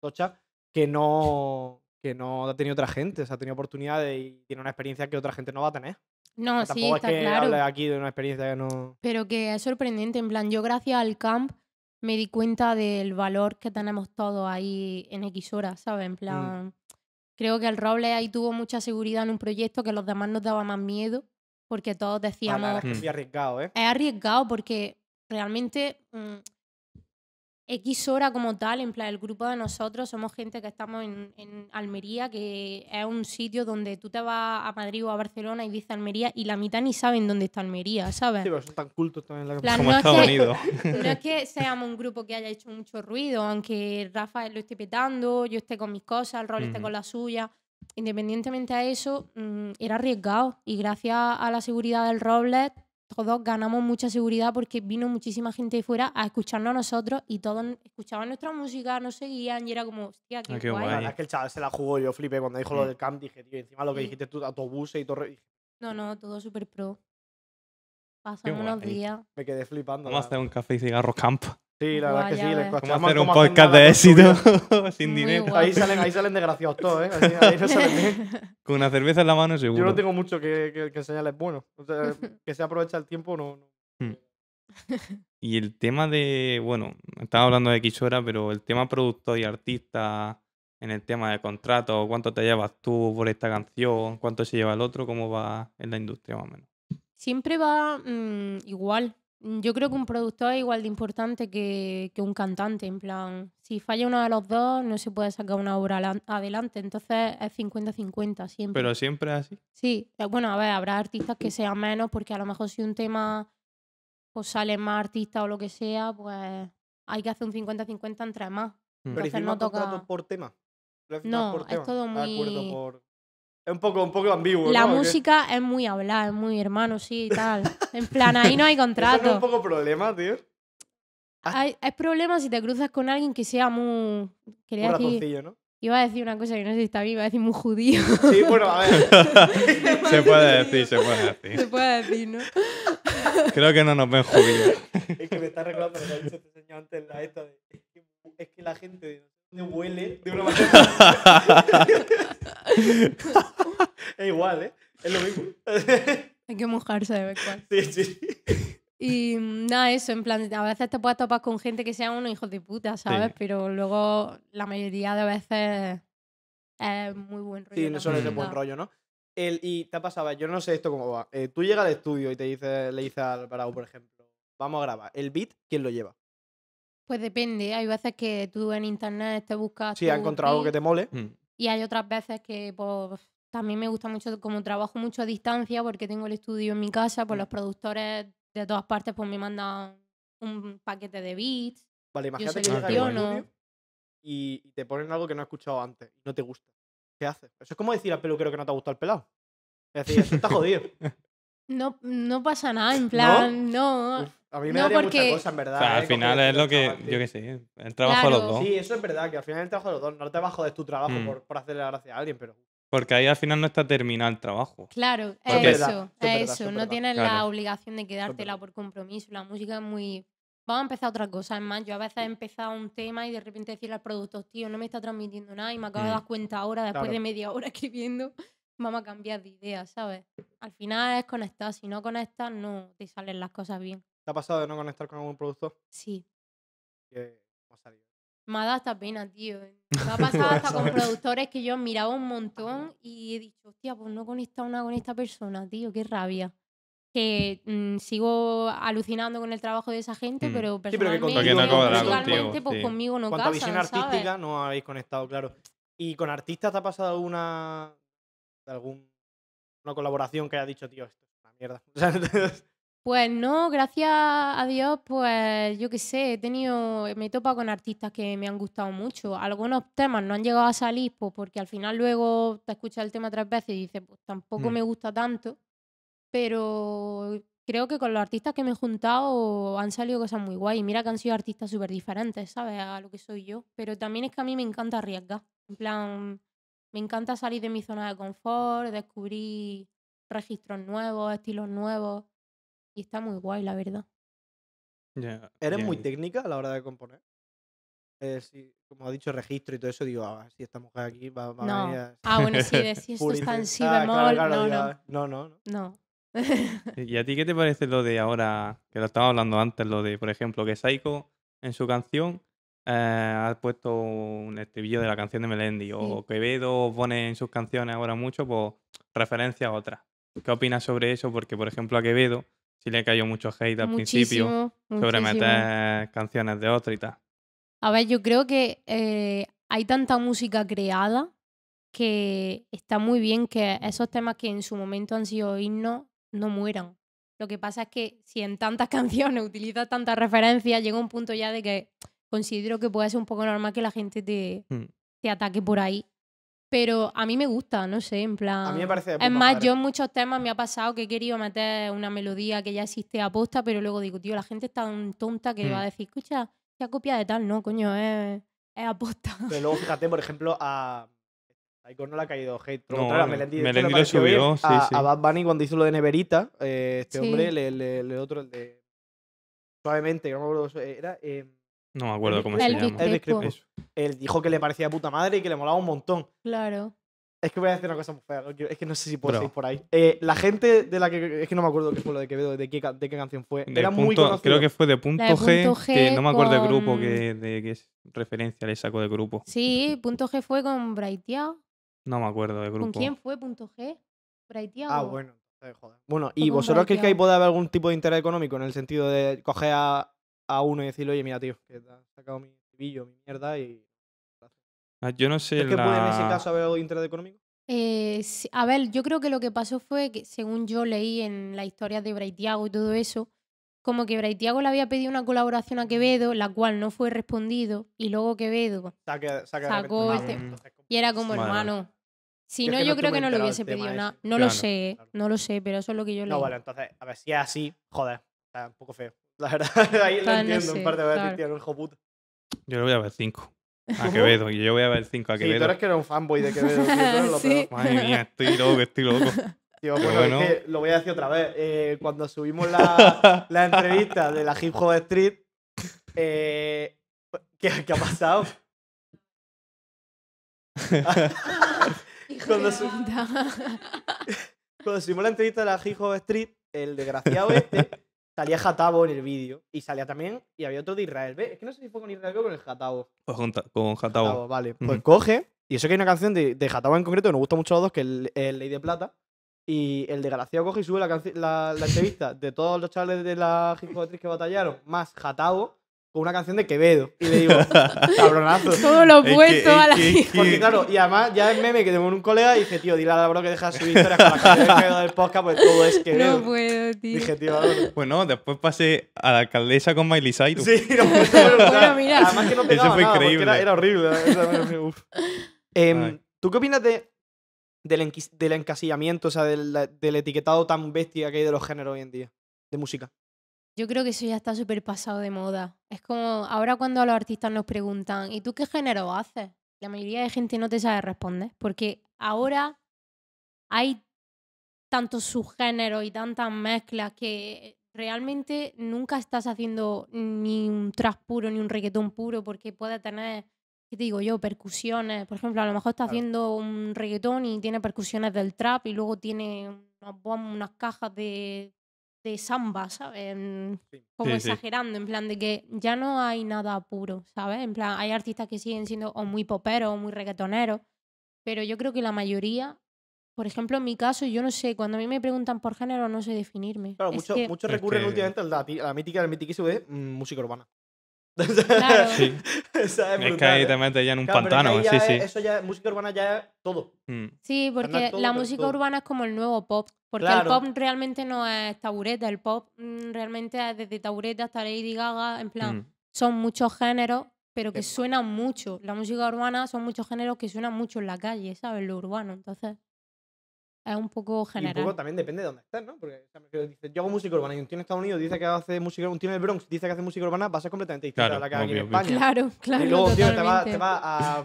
tochas que no. Que no ha tenido otra gente. O sea, ha tenido oportunidades y tiene una experiencia que otra gente no va a tener. No, O sea, sí, tampoco está es que claro. aquí de una experiencia que no. Pero que es sorprendente. En plan, yo gracias al camp me di cuenta del valor que tenemos todos ahí en X horas, ¿sabes? En plan, creo que el Roble ahí tuvo mucha seguridad en un proyecto que los demás nos daba más miedo, porque todos Ah, la decíamos, verdad es que Mm. arriesgado, ¿eh? es arriesgado porque realmente mm, X hora como tal, en plan, el grupo de nosotros somos gente que estamos en, en Almería, que es un sitio donde tú te vas a Madrid o a Barcelona y dices Almería y la mitad ni saben dónde está Almería, ¿sabes? Sí, pero son tan cultos también. La... Plan, Como no es Estados que- Unidos. No es que seamos un grupo que haya hecho mucho ruido, aunque Rafa lo esté petando, yo esté con mis cosas, el rol esté Ujú. con la suya. Independientemente a eso, mm, era arriesgado. Y gracias a la seguridad del Robles, todos ganamos mucha seguridad porque vino muchísima gente de fuera a escucharnos a nosotros y todos escuchaban nuestra música, nos seguían y era como, hostia, qué, Ah, qué guay. La verdad es que el chaval se la jugó. Yo flipé cuando dijo lo del camp. Dije, tío, encima lo que Sí. dijiste tú, autobuses y todo. No, no, todo súper pro. Pasamos unos días. Me quedé flipando. Vamos a hacer un café y cigarro camp. Sí, la verdad es que sí. ya le ves. Vamos a hacer un podcast de éxito sin Muy dinero. Ahí salen, ahí salen desgraciados todos, ¿eh? Ahí, ahí no salen bien. Con una cerveza en la mano seguro. Yo no tengo mucho que, que, que enseñarles bueno. O sea, que se aprovecha el tiempo, no. no. Y el tema de, bueno, estaba hablando de X hora, pero el tema productor y artista, en el tema de contrato, cuánto te llevas tú por esta canción, cuánto se lleva el otro, cómo va en la industria más o menos. Siempre va mm, igual. Mm, Yo creo que un productor es igual de importante que, que un cantante. En plan, si falla uno de los dos, no se puede sacar una obra adelante. Entonces es 50-50 siempre. Pero siempre es así. Sí, eh, bueno, a ver, habrá artistas que sean menos porque a lo mejor si un tema pues sale más artistas o lo que sea, pues hay que hacer un 50-50 entre más. Pero Entonces no toca- por tema. ¿Lo has firmado No, por es tema? todo De acuerdo, muy- por- Es un poco, un poco ambiguo, La música es muy hablar, es muy hermano, sí, y tal. En plan, ahí no hay Eso no es contrato. un poco problema, tío. Hay, es problema si te cruzas con alguien que sea muy. Quería Un decir. ratoncillo, ¿no? Iba a decir una cosa que no sé si está bien, iba a decir muy judío. Sí, bueno, a ver. Se puede decir, se puede Se decir. puede decir, ¿no? Creo que no nos ven judíos. Es que me está recordando lo que ha dicho este señor antes en la esta de. Es que, es que la gente de no huele de una manera. es igual, ¿eh? Es lo mismo. Hay que mojarse de vez en cuando. sí, sí. Y mm, nada, eso, en plan, a veces te puedes topar con gente que sea unos hijos de puta, ¿sabes? Sí. Pero luego la mayoría de veces es muy buen rollo. Sí, no suele ser música. buen rollo, ¿no? El, y te ha pasado, yo no sé esto cómo va. Eh, tú llegas al estudio y te dice, le dices al Barau, por ejemplo, vamos a grabar. El beat, ¿quién lo lleva? Pues depende, hay veces que tú en internet te buscas. Si ha tu encontrado algo que te mole. Mm. Y hay otras veces que pues, también me gusta mucho, como trabajo mucho a distancia porque tengo el estudio en mi casa, pues Mm. los productores de todas partes pues me mandan un paquete de beats. Vale, imagínate que selecciono. llegas al y, y te ponen algo que no has escuchado antes y no te gusta. ¿Qué haces? Eso es como decir al peluquero que no te ha gustado el pelado. Es decir, eso está jodido. No, no pasa nada, en plan, no. A mí me No, daría porque- mucha cosa, en verdad. O sea, eh, al final es lo que, yo qué sé, el trabajo de los dos. Sí, eso es verdad, que al final el trabajo de los dos. No te vas a joder tu trabajo Mm. por, por hacerle la gracia a alguien, pero. Porque ahí al final no está terminado el trabajo. Claro, eso, es verdad, eso eso. es No tienes la obligación de quedártela por compromiso. La música es muy. Vamos a empezar otra cosa. Es más, yo a veces he empezado un tema y de repente decirle al productor, tío, no me está transmitiendo nada y me acabo de Mm. dar cuenta ahora, después Claro. de media hora escribiendo, vamos a cambiar de idea, ¿sabes? Al final es conectar. Si no conectas, no te salen las cosas bien. ¿Te ha pasado de no conectar con algún productor? Sí. No ha salido. Me ha dado hasta pena, tío. Me ha pasado hasta con productores que yo miraba un montón y he dicho, hostia, pues no he conectado nada con esta persona, tío, qué rabia. Que mm, sigo alucinando con el trabajo de esa gente, Mm. pero pero que personalmente, contigo no contigo, pues sí. conmigo no Cuanto a casan, visión ¿sabes? artística, no habéis conectado, claro. ¿Y con artistas te ha pasado alguna. de algún. una colaboración que haya dicho, tío, esto es una mierda? Pues no, gracias a Dios, pues yo qué sé, he tenido, me he topado con artistas que me han gustado mucho. Algunos temas no han llegado a salir, pues porque al final luego te escuchas el tema tres veces y dices, pues tampoco Mm. me gusta tanto. Pero creo que con los artistas que me he juntado han salido cosas muy guay. Y Mira que han sido artistas súper diferentes, ¿sabes? A lo que soy yo. Pero también es que a mí me encanta arriesgar. En plan, me encanta salir de mi zona de confort, descubrir registros nuevos, estilos nuevos. Y está muy guay, la verdad. ¿Eres muy técnica a la hora de componer? Eh, sí, como ha dicho, registro y todo eso, digo, ah, si esta mujer aquí va, va a No. venir a- Ah, bueno, sí, decir esto está en si Ah, bemol. claro, claro, no, no, no, no, no. no. ¿Y a ti qué te parece lo de ahora, que lo estaba hablando antes, lo de, por ejemplo, que Saiko en su canción eh, ha puesto un estribillo de la canción de Melendi, o Quevedo pone en sus canciones ahora mucho, pues referencia a otras. ¿Qué opinas sobre eso? Porque, por ejemplo, a Quevedo sí le cayó mucho hate al principio sobre muchísimo. meter canciones de otro y tal. A ver, yo creo que eh, hay tanta música creada que está muy bien que esos temas que en su momento han sido himnos no mueran. Lo que pasa es que si en tantas canciones utilizas tantas referencias, llega un punto ya de que considero que puede ser un poco normal que la gente te, Hmm. te ataque por ahí. Pero a mí me gusta, no sé, en plan... A mí me parece de Es más, madre. yo en muchos temas me ha pasado que he querido meter una melodía que ya existe a posta, pero luego digo, tío, la gente es tan tonta que Hmm. va a decir, escucha, se ha copiado de tal, no, coño, es, es a posta. Pero luego fíjate, por ejemplo, a. A Icon no le ha caído hate. No, contrario, a Melendi, Melendi le lo subió, sí, a, sí. a Bad Bunny cuando hizo lo de Neverita, eh, este Sí. hombre, le, le- le otro, el de. Suavemente, que no me acuerdo. eso Era. eh, No me acuerdo cómo El se llama. Eso. Él dijo que le parecía de puta madre y que le molaba un montón. Claro. Es que voy a decir una cosa muy fea. Es que no sé si puedo seguir por ahí. Eh, la gente de la que. Es que no me acuerdo qué fue lo de Quevedo, de qué, de qué canción fue. De Era muy conocido. creo que fue de punto, de G, punto que G no me acuerdo del grupo que, de qué referencia le sacó de grupo. Sí, punto G fue con Braiteado. No me acuerdo del grupo. ¿Con quién fue punto G? Braiteado. Ah, bueno. joder. Bueno, ¿y vosotros creéis que ahí puede haber algún tipo de interés económico en el sentido de coger a, a uno y decirle, oye, mira, tío, que te has sacado mi cibillo, mi mierda y. Ah, Yo no sé ¿Es que puede en ese la- caso haber algo de interés económico? Eh, a ver, yo creo que lo que pasó fue que, según yo leí en la historia de Braithiago y todo eso, como que Braithiago le había pedido una colaboración a Quevedo, la cual no fue respondido, y luego Quevedo. Saca, saca de Sacó este- Y era como, hermano. Si Yo no, yo creo que no le enterado hubiese pedido nada. No lo sé, claro. no lo sé, pero eso es lo que yo leí. No, vale, entonces, a ver, si es así, joder. Sea, un poco feo. La verdad, ahí lo no entiendo. sé, en parte, voy a decir, claro. tío, no hijo puta. Yo le voy a ver 5. A. Quevedo. Y yo voy a ver 5 a Sí, tú Quevedo. eres que eres un fanboy de Quevedo, tío. Sí. Madre mía, estoy loco, estoy loco. Tío, Pero bueno, bueno. es que lo voy a decir otra vez. eh, cuando subimos la, la entrevista de la Hip Hop Street, eh, ¿qué, qué ha pasado? Cuando, su- cuando subimos la entrevista de la Hip Hop Street, el desgraciado este salía Jatabo en el vídeo. Y salía también, y había otro de Israel B. Es que no sé si fue con Israel B o con el. Con Jata- Con Jatabo, Jatao. vale. Pues coge, y eso que hay una canción de, de Jatabo en concreto que nos gusta mucho a los dos, que es el, el Ley de Plata. Y el desgraciado coge y sube la, la, la entrevista de todos los chavales de la hip que batallaron, más Jatabo, con una canción de Quevedo. Y le digo, cabronazo. Todo lo opuesto es a la. que- Porque claro, y además ya es meme que tengo un colega y dice, tío, dile a la bro que deja de subir historias con la canción de Quevedo del podcast, pues todo es Quevedo. No puedo, tío. Dije, tío, ahora- Bueno, después pasé a la alcaldesa con Miley Cyrus. Sí, no, bueno, o sea, Bueno, mira. Además que no pegaba Eso fue nada, increíble. Era, era horrible. Uf. Em. ¿Tú qué opinas de, del, encasillamiento, o sea, del, del etiquetado tan bestia que hay de los géneros hoy en día? De música. Yo creo que eso ya está súper pasado de moda. Es como ahora cuando a los artistas nos preguntan, ¿y tú qué género haces? La mayoría de gente no te sabe responder, porque ahora hay tantos subgéneros y tantas mezclas que realmente nunca estás haciendo ni un trap puro ni un reggaetón puro, porque puede tener, ¿qué te digo yo? Percusiones. Por ejemplo, a lo mejor estás Claro. haciendo un reggaetón y tiene percusiones del trap y luego tiene unas, unas cajas de, de samba, ¿sabes? En- Sí. Como Sí, sí. exagerando, en plan de que ya no hay nada puro, ¿sabes? En plan, hay artistas que siguen siendo o muy poperos o muy reggaetoneros, pero yo creo que la mayoría, por ejemplo, en mi caso, yo no sé, cuando a mí me preguntan por género no sé definirme. Claro, muchos Es recurren que- últimamente a la, a la mítica del mitiquísimo de mm, música urbana. Claro. Sí. Sea, Es que brutal, ahí ¿eh? te metes ya en un Claro, pero es que pantano. Sí, es- sí. Eso ya, música urbana ya es todo. Mm. Sí, porque todo, la música todo. urbana es como el nuevo pop. Porque Claro. el pop realmente no es tabureta. El pop mm, realmente es desde tabureta hasta Lady Gaga. En plan, Mm. son muchos géneros, pero que suenan mucho. La música urbana son muchos géneros que suenan mucho en la calle, ¿sabes? Lo urbano. Entonces, es un poco Y un general. poco también depende de dónde estés, ¿no? Porque o sea, yo hago música urbana y un tío en Estados Unidos dice que hace música un tío en el Bronx dice que hace música urbana, va a ser completamente distinta Claro, a la que hay aquí en obvio, obvio. España. Claro, claro. y luego un tío te va, te va a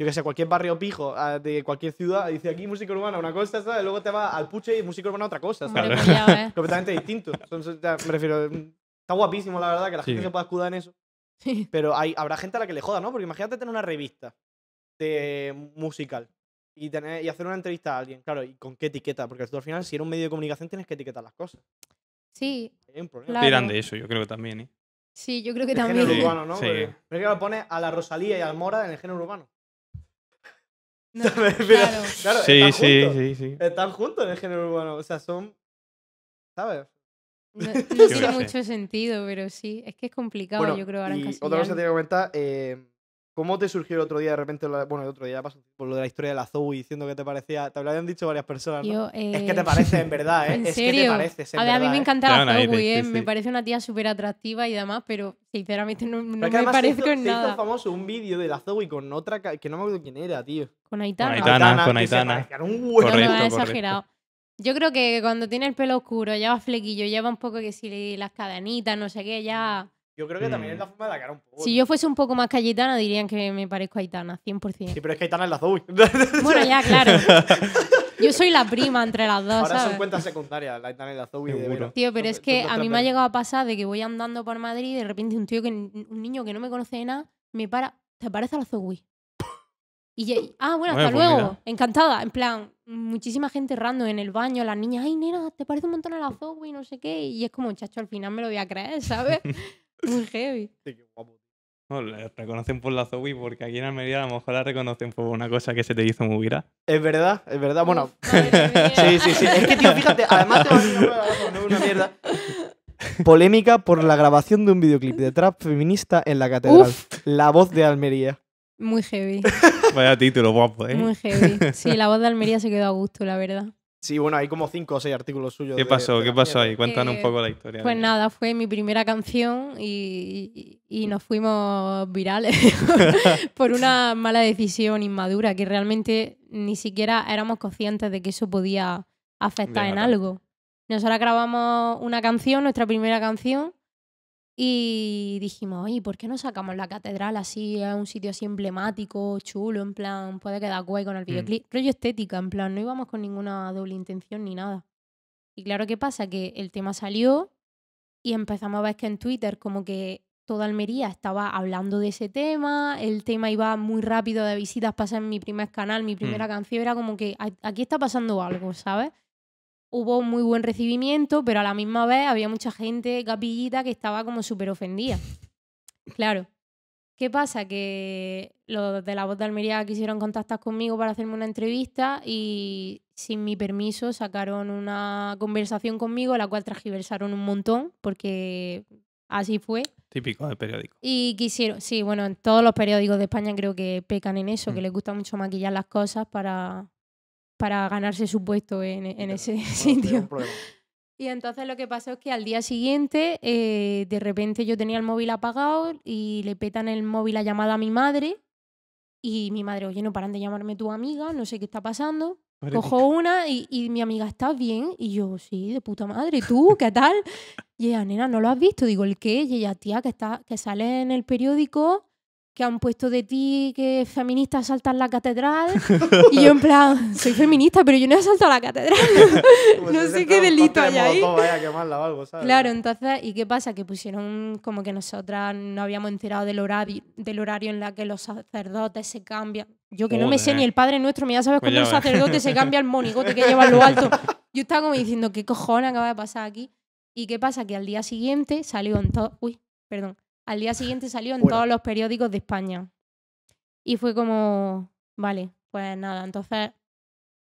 yo que sé, cualquier barrio pijo de cualquier ciudad dice aquí música urbana una cosa, ¿sabes? Luego te va al puche y música urbana otra cosa, ¿sabes? ya ves. completamente distinto. Ya, me refiero, está guapísimo la verdad que la Sí. gente se pueda escudar en eso, Sí. pero hay, habrá gente a la que le joda, ¿no? Porque imagínate tener una revista de musical y, tener, y hacer una entrevista a alguien, claro, ¿y con qué etiqueta? Porque tú al final, si eres un medio de comunicación, tienes que etiquetar las cosas. Sí, Hay un problema. Claro. Tiran de eso, yo creo que también, ¿eh? sí, yo creo que El también. género urbano, ¿no? sí. Porque- Pero claro, pone a la Rosalía y al Mora en el género urbano. No, claro. claro, Sí, están sí, juntos. sí, sí. Están juntos en el género urbano. O sea, son. ¿Sabes? No, tiene mucho sentido, pero sí. Es que es complicado, Bueno, yo creo, ahora y otra cosa que te voy a comentar. eh, ¿Cómo te surgió el otro día de repente? la- bueno, el otro día ya pasó por lo de la historia de la Zoe diciendo que te parecía. Te lo habían dicho varias personas. ¿no? Yo, Es que eh, te parece, en verdad, ¿eh? ¿En es que te serio? pareces, en A ver, a mí me ¿eh? encanta la Zoe, ¿eh? sí. me parece una tía súper atractiva y demás, pero sinceramente no, no Pero que me parezco hizo, en se hizo nada. famoso un vídeo de la Zoe con otra. que no me acuerdo quién era, tío. Con Aitana. Aitana. con que se Aitana. parecían un No, huevo. no, Correcto, es correcto. exagerado. Yo creo que cuando tiene el pelo oscuro, lleva flequillo, lleva un poco que si las cadenitas, no sé qué, ya... Yo creo que también Mm. es la forma de la cara un poco. Si yo fuese un poco más cayetana, dirían que me parezco a Aitana, 100%. Sí, pero es que Aitana es la Zoe. Bueno, ya, claro. Yo soy la prima entre las dos, Ahora son cuentas secundarias, la Aitana y la Zoe. de. Tío, pero es que a mí me ha llegado a pasar de que voy andando por Madrid y de repente un tío que un niño que no me conoce de nada me para, ¿te parece a la Zoe? Y ya- ah, bueno, Bueno, hasta pues luego. mira. Encantada. En plan, muchísima gente random en el baño, las niñas, ay, nena, te parece un montón a la Zoe, no sé qué. Y es como, chacho, al final me lo voy a creer, ¿sabes? Muy heavy. Sí, qué guapo. No, la reconocen por la Zoe porque aquí en Almería a lo mejor la reconocen por una cosa que se te hizo muy viral. Es verdad, es verdad. Bueno, sí, sí, sí. Es que, tío, fíjate, además te va a decir una cosa, no es una mierda. Polémica por la grabación de un videoclip de trap feminista en la catedral. La voz de Almería. Muy heavy. Vaya título guapo, ¿eh? Muy heavy. Sí, la voz de Almería se quedó a gusto, la verdad. Sí, bueno, hay como cinco o seis artículos suyos. ¿Qué de- pasó? de ¿Qué pasó ahí? Cuéntanos un poco la historia. Pues nada, fue mi primera canción y, y- y nos fuimos virales por una mala decisión inmadura que realmente ni siquiera éramos conscientes de que eso podía afectar en algo. Nosotros grabamos una canción, nuestra primera canción, y dijimos, oye, ¿por qué no sacamos la catedral así? Es un sitio así emblemático, chulo, en plan, puede quedar guay con el videoclip. Rollo estética, en plan, no íbamos con ninguna doble intención ni nada. Y claro, ¿qué pasa? Que el tema salió y empezamos a ver que en Twitter como que toda Almería estaba hablando de ese tema, el tema iba muy rápido de visitas, pasé en mi primer canal, mi primera canción, era como que "A- aquí está pasando algo, ¿sabes? Hubo un muy buen recibimiento, pero a la misma vez había mucha gente capillita que estaba como súper ofendida. Claro. ¿Qué pasa? Que los de la voz de Almería quisieron contactar conmigo para hacerme una entrevista y sin mi permiso sacaron una conversación conmigo, la cual transgiversaron un montón, porque así fue. Típico del periódico. Y quisieron, sí, bueno, en todos los periódicos de España creo que pecan en eso, que Mm. les gusta mucho maquillar las cosas para, para ganarse su puesto en, en ese sitio. Y entonces lo que pasó es que al día siguiente, eh, de repente yo tenía el móvil apagado y le petan el móvil a llamada a mi madre. Y mi madre, oye, no paran de llamarme tu amiga, no sé qué está pasando. Cojo una y, y mi amiga, ¿estás bien? Y yo, sí, de puta madre, ¿tú? ¿Qué tal? Y ella, nena, ¿no lo has visto? Digo, ¿el qué? Y ella, tía, que, está, que sale en el periódico que han puesto de ti que feministas saltan la catedral. y yo en plan, soy feminista, pero yo no he saltado la catedral. Como No si sé qué delito hay ahí. Molotov ahí a quemarla o algo, ¿sabes? Claro, entonces, ¿y qué pasa? Que pusieron como que nosotras no habíamos enterado del horario, del horario en la que los sacerdotes se cambian. Yo que no me sé ni el Padre Nuestro, me ya sabes Pues cómo un sacerdote se cambia el monigote que lleva en lo alto. Yo estaba como diciendo, ¿qué cojones acaba de pasar aquí? ¿Y qué pasa? Que al día siguiente salió en todo... Uy, perdón. Al día siguiente salió en todos los periódicos de España. Y fue como, vale, pues nada, entonces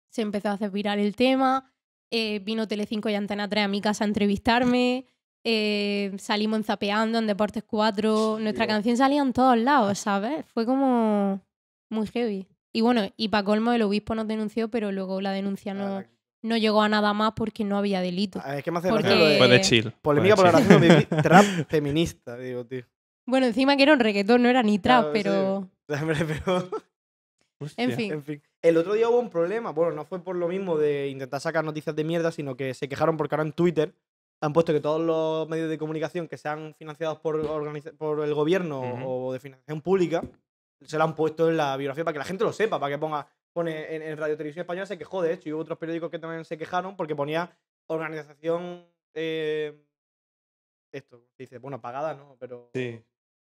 se empezó a hacer viral el tema, eh, vino Telecinco y Antena 3 a mi casa a entrevistarme, eh, salimos en Zapeando, en Deportes 4, nuestra Dios. canción salía en todos lados, ¿sabes? Fue como muy heavy. Y bueno, y para colmo el obispo nos denunció, pero luego la denuncia no, no llegó a nada más porque no había delito. Ah, Es que me hace Porque- gracia lo de Fue de chill. polémica por la relación de trap feminista, digo, tío. Bueno, encima que era un reggaetón, no era ni trap, Claro, sí. pero... Hombre, pero, Hostia. En fin. en fin. El otro día hubo un problema, bueno, no fue por lo mismo de intentar sacar noticias de mierda, sino que se quejaron porque ahora en Twitter han puesto que todos los medios de comunicación que sean financiados por, el gobierno o de financiación pública se lo han puesto en la biografía para que la gente lo sepa, para que ponga pone en, en Radio Televisión Española se quejó de hecho y hubo otros periódicos que también se quejaron porque ponía organización eh, esto se dice bueno pagada no pero Sí.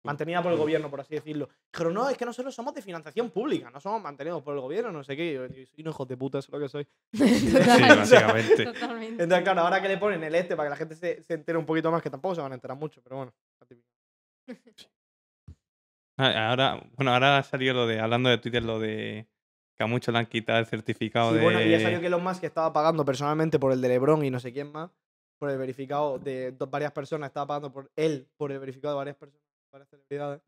Mantenida por el gobierno, por así decirlo. Dijeron, no, es que nosotros somos de financiación pública, no somos mantenidos por el gobierno, no sé qué. Y yo, "Soy un hijo de puta, eso es lo que soy. Sí, básicamente. totalmente. Entonces, claro, ahora que le ponen el este para que la gente se, se entere un poquito más, que tampoco se van a enterar mucho, pero bueno. Ah, Ahora, bueno, ahora ha salido lo de, hablando de Twitter, lo de que a muchos le han quitado el certificado Sí, de. bueno, y ya salió que Elon Musk estaba pagando personalmente por el de LeBron y no sé quién más, por el verificado de dos- varias personas, estaba pagando por él, por el verificado de varias personas, varias celebridades.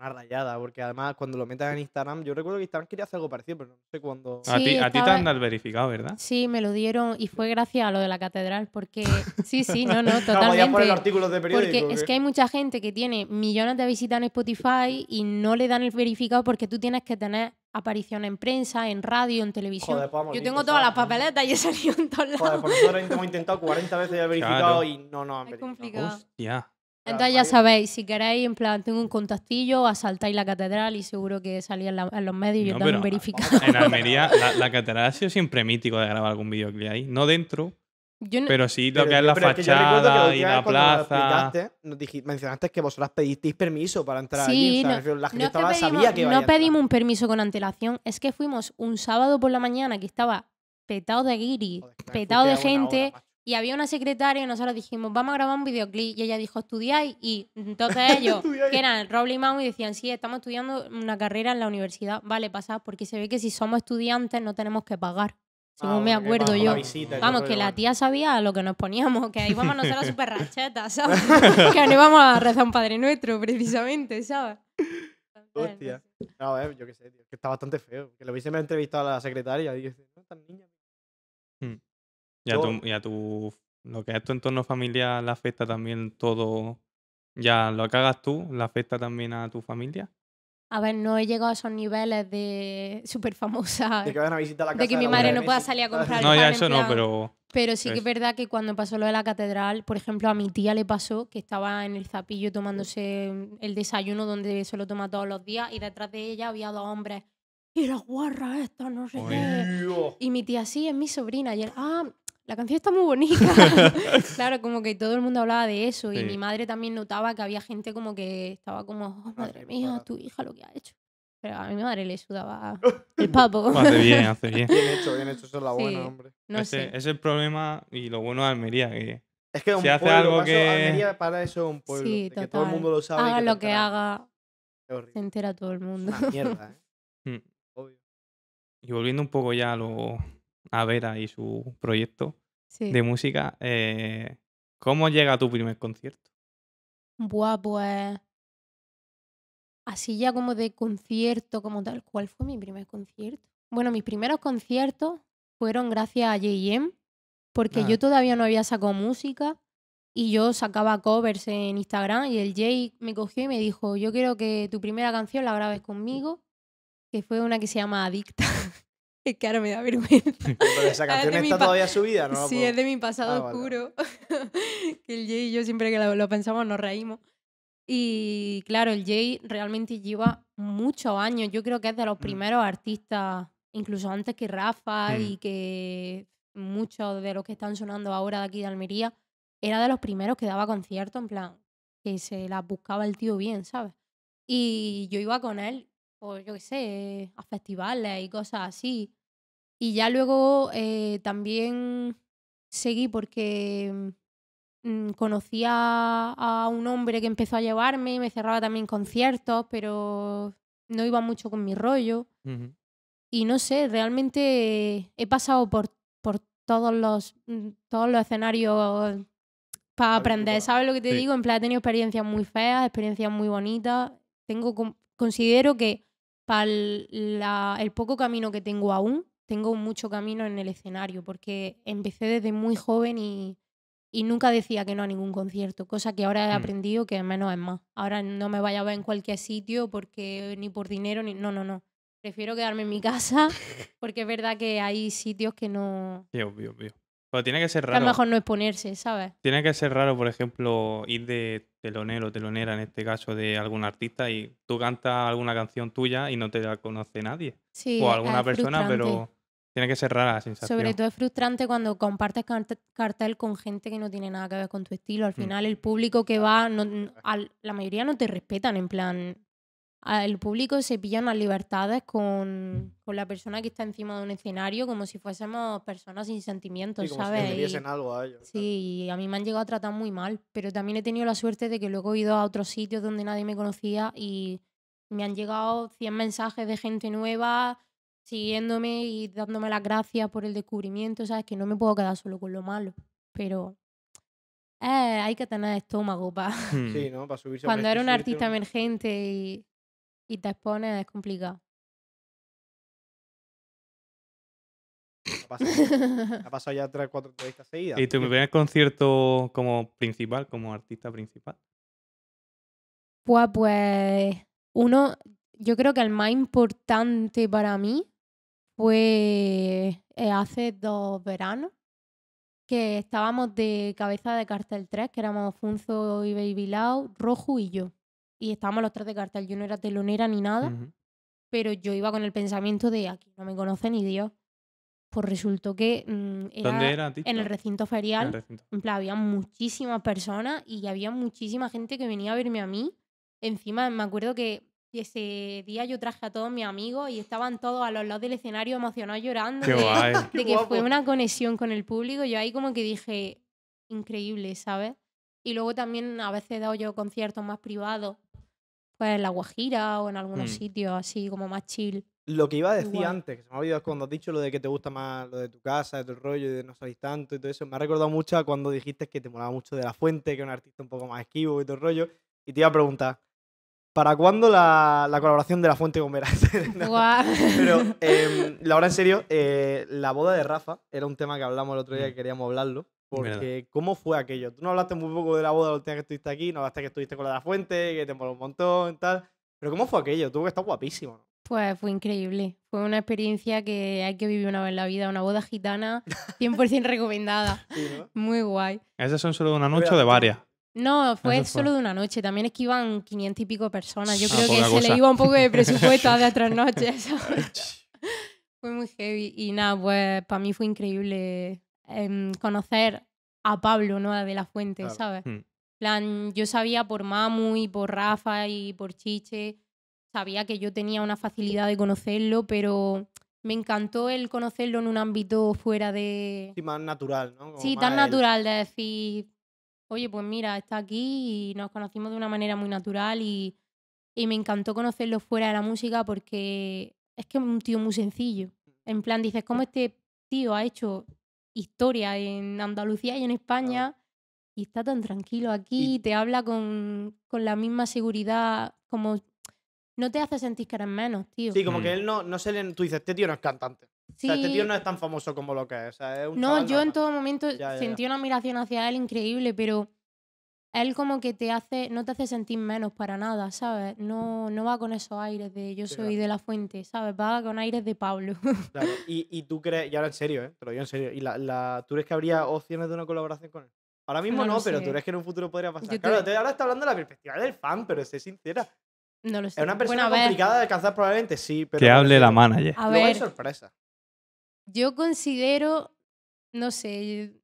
Una rayada, porque además cuando lo metan en Instagram, yo recuerdo que Instagram quería hacer algo parecido, pero no sé cuándo. A, Sí, ti, a ti te han dado el verificado, ¿verdad? Sí, me lo dieron y fue gracias a lo de la catedral, porque sí, sí, no, no, Claro, podías poner totalmente. artículos de periódico. Porque es que hay mucha gente que tiene millones de visitas en Spotify y no le dan el verificado porque tú tienes que tener aparición en prensa, en radio, en televisión. Joder, pues Yo tengo todas las papeletas y he salido en todos Joder, lados. por nosotros hemos intentado 40 veces ya el verificado Claro. y no nos han Es verificado. complicado. Hostia. Entonces ya sabéis, si queréis, en plan, tengo un contactillo, asaltáis la catedral y seguro que salía en, la- en los medios y No, pero- un verificado. En Almería, la, la catedral ha sido siempre mítico de grabar algún videoclip ahí. No dentro, Yo no- pero sí lo Pero que es yo- la yo recuerdo que fachada y la nos plaza. nos mencionaste que vosotras pedisteis permiso para entrar Sí, allí. O sea, no- me refiero, la gente No, es que estaba, pedimos, sabía que iba no pedimos un permiso con antelación, es que fuimos un sábado por la mañana que estaba petado de guiri, Joder, petado de hora, gente. Y había una secretaria y nosotros dijimos, vamos a grabar un videoclip, y ella dijo, ¿estudiáis? Y entonces ellos, que eran Roble y Mau, y decían, sí, estamos estudiando una carrera en la universidad. Vale, pasad, porque se ve que si somos estudiantes no tenemos que pagar, según Ah, me acuerdo yo. visita Vamos, que la tía sabía lo que nos poníamos, que íbamos nosotros súper rachetas, ¿sabes? que no íbamos a rezar un Padre Nuestro, precisamente, ¿sabes? Hostia. no ver, yo qué sé, tío. Que está bastante feo. Que le hubiese entrevistado a la secretaria y dice, no, estas niñas. ¿Y a, Yo- tu, y a tu- lo que es tu entorno familiar le afecta también todo? ¿Ya lo que hagas tú le afecta también a tu familia? A ver, no he llegado a esos niveles de súper famosa. De que vayan a visitar la casa De que mi la madre no pueda salir a comprar No, ya pan, eso no, pero Pero sí que es verdad que cuando pasó lo de la catedral, por ejemplo, a mi tía le pasó que estaba en el zapillo tomándose el desayuno donde se lo toma todos los días y detrás de ella había dos hombres. Y la guarra esta, no sé Oye. qué. Y mi tía, sí, es mi sobrina. Y él, ah, la canción está muy bonita. claro, como que todo el mundo hablaba de eso. Y mi madre también notaba que había gente como que estaba como, oh, madre mía, tu hija lo que ha hecho. Pero a mi madre le sudaba el papo. hace bien, hace bien. Bien hecho, bien hecho, eso es la Sí. buena, hombre. no ese, es el problema y lo bueno de Almería, que Es que un Si hace pueblo, algo que- Almería para eso es un pueblo. Sí, de que todo el total. mundo lo sabe. y Haga lo que haga, se entera todo el Es mundo. una mierda, ¿eh? mm, Obvio. Y volviendo un poco ya a, lo, a Vera y su proyecto Sí. de música, eh, ¿cómo llega a tu primer concierto? Buah, pues. Así ya como de concierto, como tal. ¿Cuál fue mi primer concierto? Bueno, mis primeros conciertos fueron gracias a JM, porque Ah. yo todavía no había sacado música y yo sacaba covers en Instagram y el Jay me cogió y me dijo: Yo quiero que tu primera canción la grabes conmigo, que fue una que se llama Adicta. es que ahora me da vergüenza. Pero esa Es canción mi está todavía subida, ¿no? la Sí, puedo- es de mi pasado Ah, vale, oscuro. que el Jay y yo siempre que lo, lo pensamos nos reímos. Y claro, el Jay realmente lleva muchos años. Yo creo que es de los Mm. primeros artistas, incluso antes que Rafa Mm. y que muchos de los que están sonando ahora de aquí de Almería, era de los primeros que daba conciertos, en plan, que se las buscaba el tío bien, ¿sabes? Y yo iba con él, pues yo qué sé, a festivales y cosas así. Y ya luego eh, también seguí porque mm, conocí a, un hombre que empezó a llevarme y me cerraba también conciertos, pero no iba mucho con mi rollo. Ujú. Y no sé, realmente he pasado por, por todos, los, mm, todos los escenarios para aprender. ¿Sabes lo que te Sí. digo? En plan, he tenido experiencias muy feas, experiencias muy bonitas. Tengo, con- considero que para el poco camino que tengo aún, tengo mucho camino en el escenario, porque empecé desde muy joven y, y nunca decía que no a ningún concierto, cosa que ahora he Mm. aprendido que menos es más. Ahora no me vaya a ver en cualquier sitio porque ni por dinero ni no, no, no. Prefiero quedarme en mi casa porque es verdad que hay sitios que no Sí, obvio, obvio. Pero tiene que ser que es raro. mejor no exponerse, ¿sabes? Tiene que ser raro, por ejemplo, ir de telonero o telonera, en este caso, de algún artista y tú cantas alguna canción tuya y no te la conoce nadie. Sí, o alguna persona, pero tiene que ser rara la sensación. Sobre todo es frustrante cuando compartes carte- cartel con gente que no tiene nada que ver con tu estilo. Al Mm. final el público que va, no- al- la mayoría no te respetan, en plan... El público se pilla unas libertades con, con la persona que está encima de un escenario como si fuésemos personas sin sentimientos, Sí, como si ¿sabes? le Y- diesen algo a ellos. claro. Sí, y a mí me han llegado a tratar muy mal, pero también he tenido la suerte de que luego he ido a otros sitios donde nadie me conocía y me han llegado 100 mensajes de gente nueva siguiéndome y dándome las gracias por el descubrimiento, ¿sabes? Que no me puedo quedar solo con lo malo, pero eh, hay que tener estómago para... Hmm. Sí, ¿no? Para subirse a Cuando eres un artista emergente y, y te expones es complicado. Ha pasado, ha pasado ya tres, cuatro entrevistas seguidas. ¿Y tu primer concierto como principal, como artista principal? Pues, pues uno, yo creo que el más importante para mí fue eh, hace dos veranos, que estábamos de cabeza de cartel 3, que éramos Funzo y Baby Lau, Rojo y yo. Y estábamos los tres de cartel, yo no era telonera ni nada, Ujú. pero yo iba con el pensamiento de aquí no me conoce ni Dios. Pues resultó que mm, era, ¿Dónde era? en el recinto En ferial. el recinto. En plan, había muchísimas personas y había muchísima gente que venía a verme a mí. Encima, me acuerdo que ese día yo traje a todos mis amigos y estaban todos a los lados del escenario emocionados llorando. Qué de, guay. de Qué que fue una conexión con el público. Yo ahí como que dije, increíble, ¿sabes? Y luego también a veces he dado yo conciertos más privados, pues en La Guajira o en algunos Mm. sitios así como más chill. Lo que iba a decir Igual. antes, que se me ha olvidado cuando has dicho lo de que te gusta más lo de tu casa, de tu rollo y de no salís tanto y todo eso, me ha recordado mucho a cuando dijiste que te molaba mucho de La Fuente, que es un artista un poco más esquivo y todo el rollo, y te iba a preguntar, ¿Para cuándo la, la colaboración de La Fuente con Vera? No. Pero, eh, la hora en serio, eh, la boda de Rafa era un tema que hablamos el otro día que queríamos hablarlo. Porque. ¿cómo fue aquello? Tú no hablaste muy poco de la boda la última que estuviste aquí, no hablaste que estuviste con la de La Fuente, que te moló un montón y tal. Pero, ¿cómo fue aquello? Tuvo que estar guapísimo, ¿no? Pues fue increíble. Fue una experiencia que hay que vivir una vez en la vida. Una boda gitana 100% recomendada. Sí, ¿no? Muy guay. ¿Esas son solo de una noche o de varias? No, fue solo de una noche. También es que iban 500 y pico personas. Yo Ah, creo que se le iba un poco de presupuesto a de tres noches. fue muy heavy. Y nada, pues para mí fue increíble em, conocer a Pablo, ¿no? De la Fuente, Claro. ¿sabes? Mm. plan, yo sabía por Mamu y por Rafa y por Chiche, sabía que yo tenía una facilidad de conocerlo, pero me encantó el conocerlo en un ámbito fuera de... Sí, más natural, ¿no? Como Sí, tan natural de decir, oye, pues mira, está aquí y nos conocimos de una manera muy natural y, y me encantó conocerlo fuera de la música porque es que es un tío muy sencillo. En plan, dices, ¿cómo este tío ha hecho historia en Andalucía y en España y está tan tranquilo aquí, te habla con, con la misma seguridad, como no te hace sentir que eres menos, tío. Sí, como Mm. que él no, no se le. Tú dices, este tío no es cantante. O sea, este Sí. tío no es tan famoso como lo que es. O sea, es un No, yo en todo momento Ya, ya, ya. sentí una admiración hacia él increíble, pero él como que te hace, no te hace sentir menos para nada, ¿sabes? No, no va con esos aires de yo soy de la fuente, ¿sabes? Va con aires de Pablo. Claro. Y, y tú crees, y ahora en serio, ¿eh? Te lo digo en serio. ¿Y la, la, tú crees que habría opciones de una colaboración con él? Ahora mismo No no, pero sé. tú crees que en un futuro podría pasar. Yo Claro, te- ahora está hablando de la perspectiva del fan, pero sé sincera. no lo sé. Es una persona bueno, ver, complicada de alcanzar probablemente, sí, pero... que hable la manager. a Luego hay ver, sorpresa. yo considero, no sé,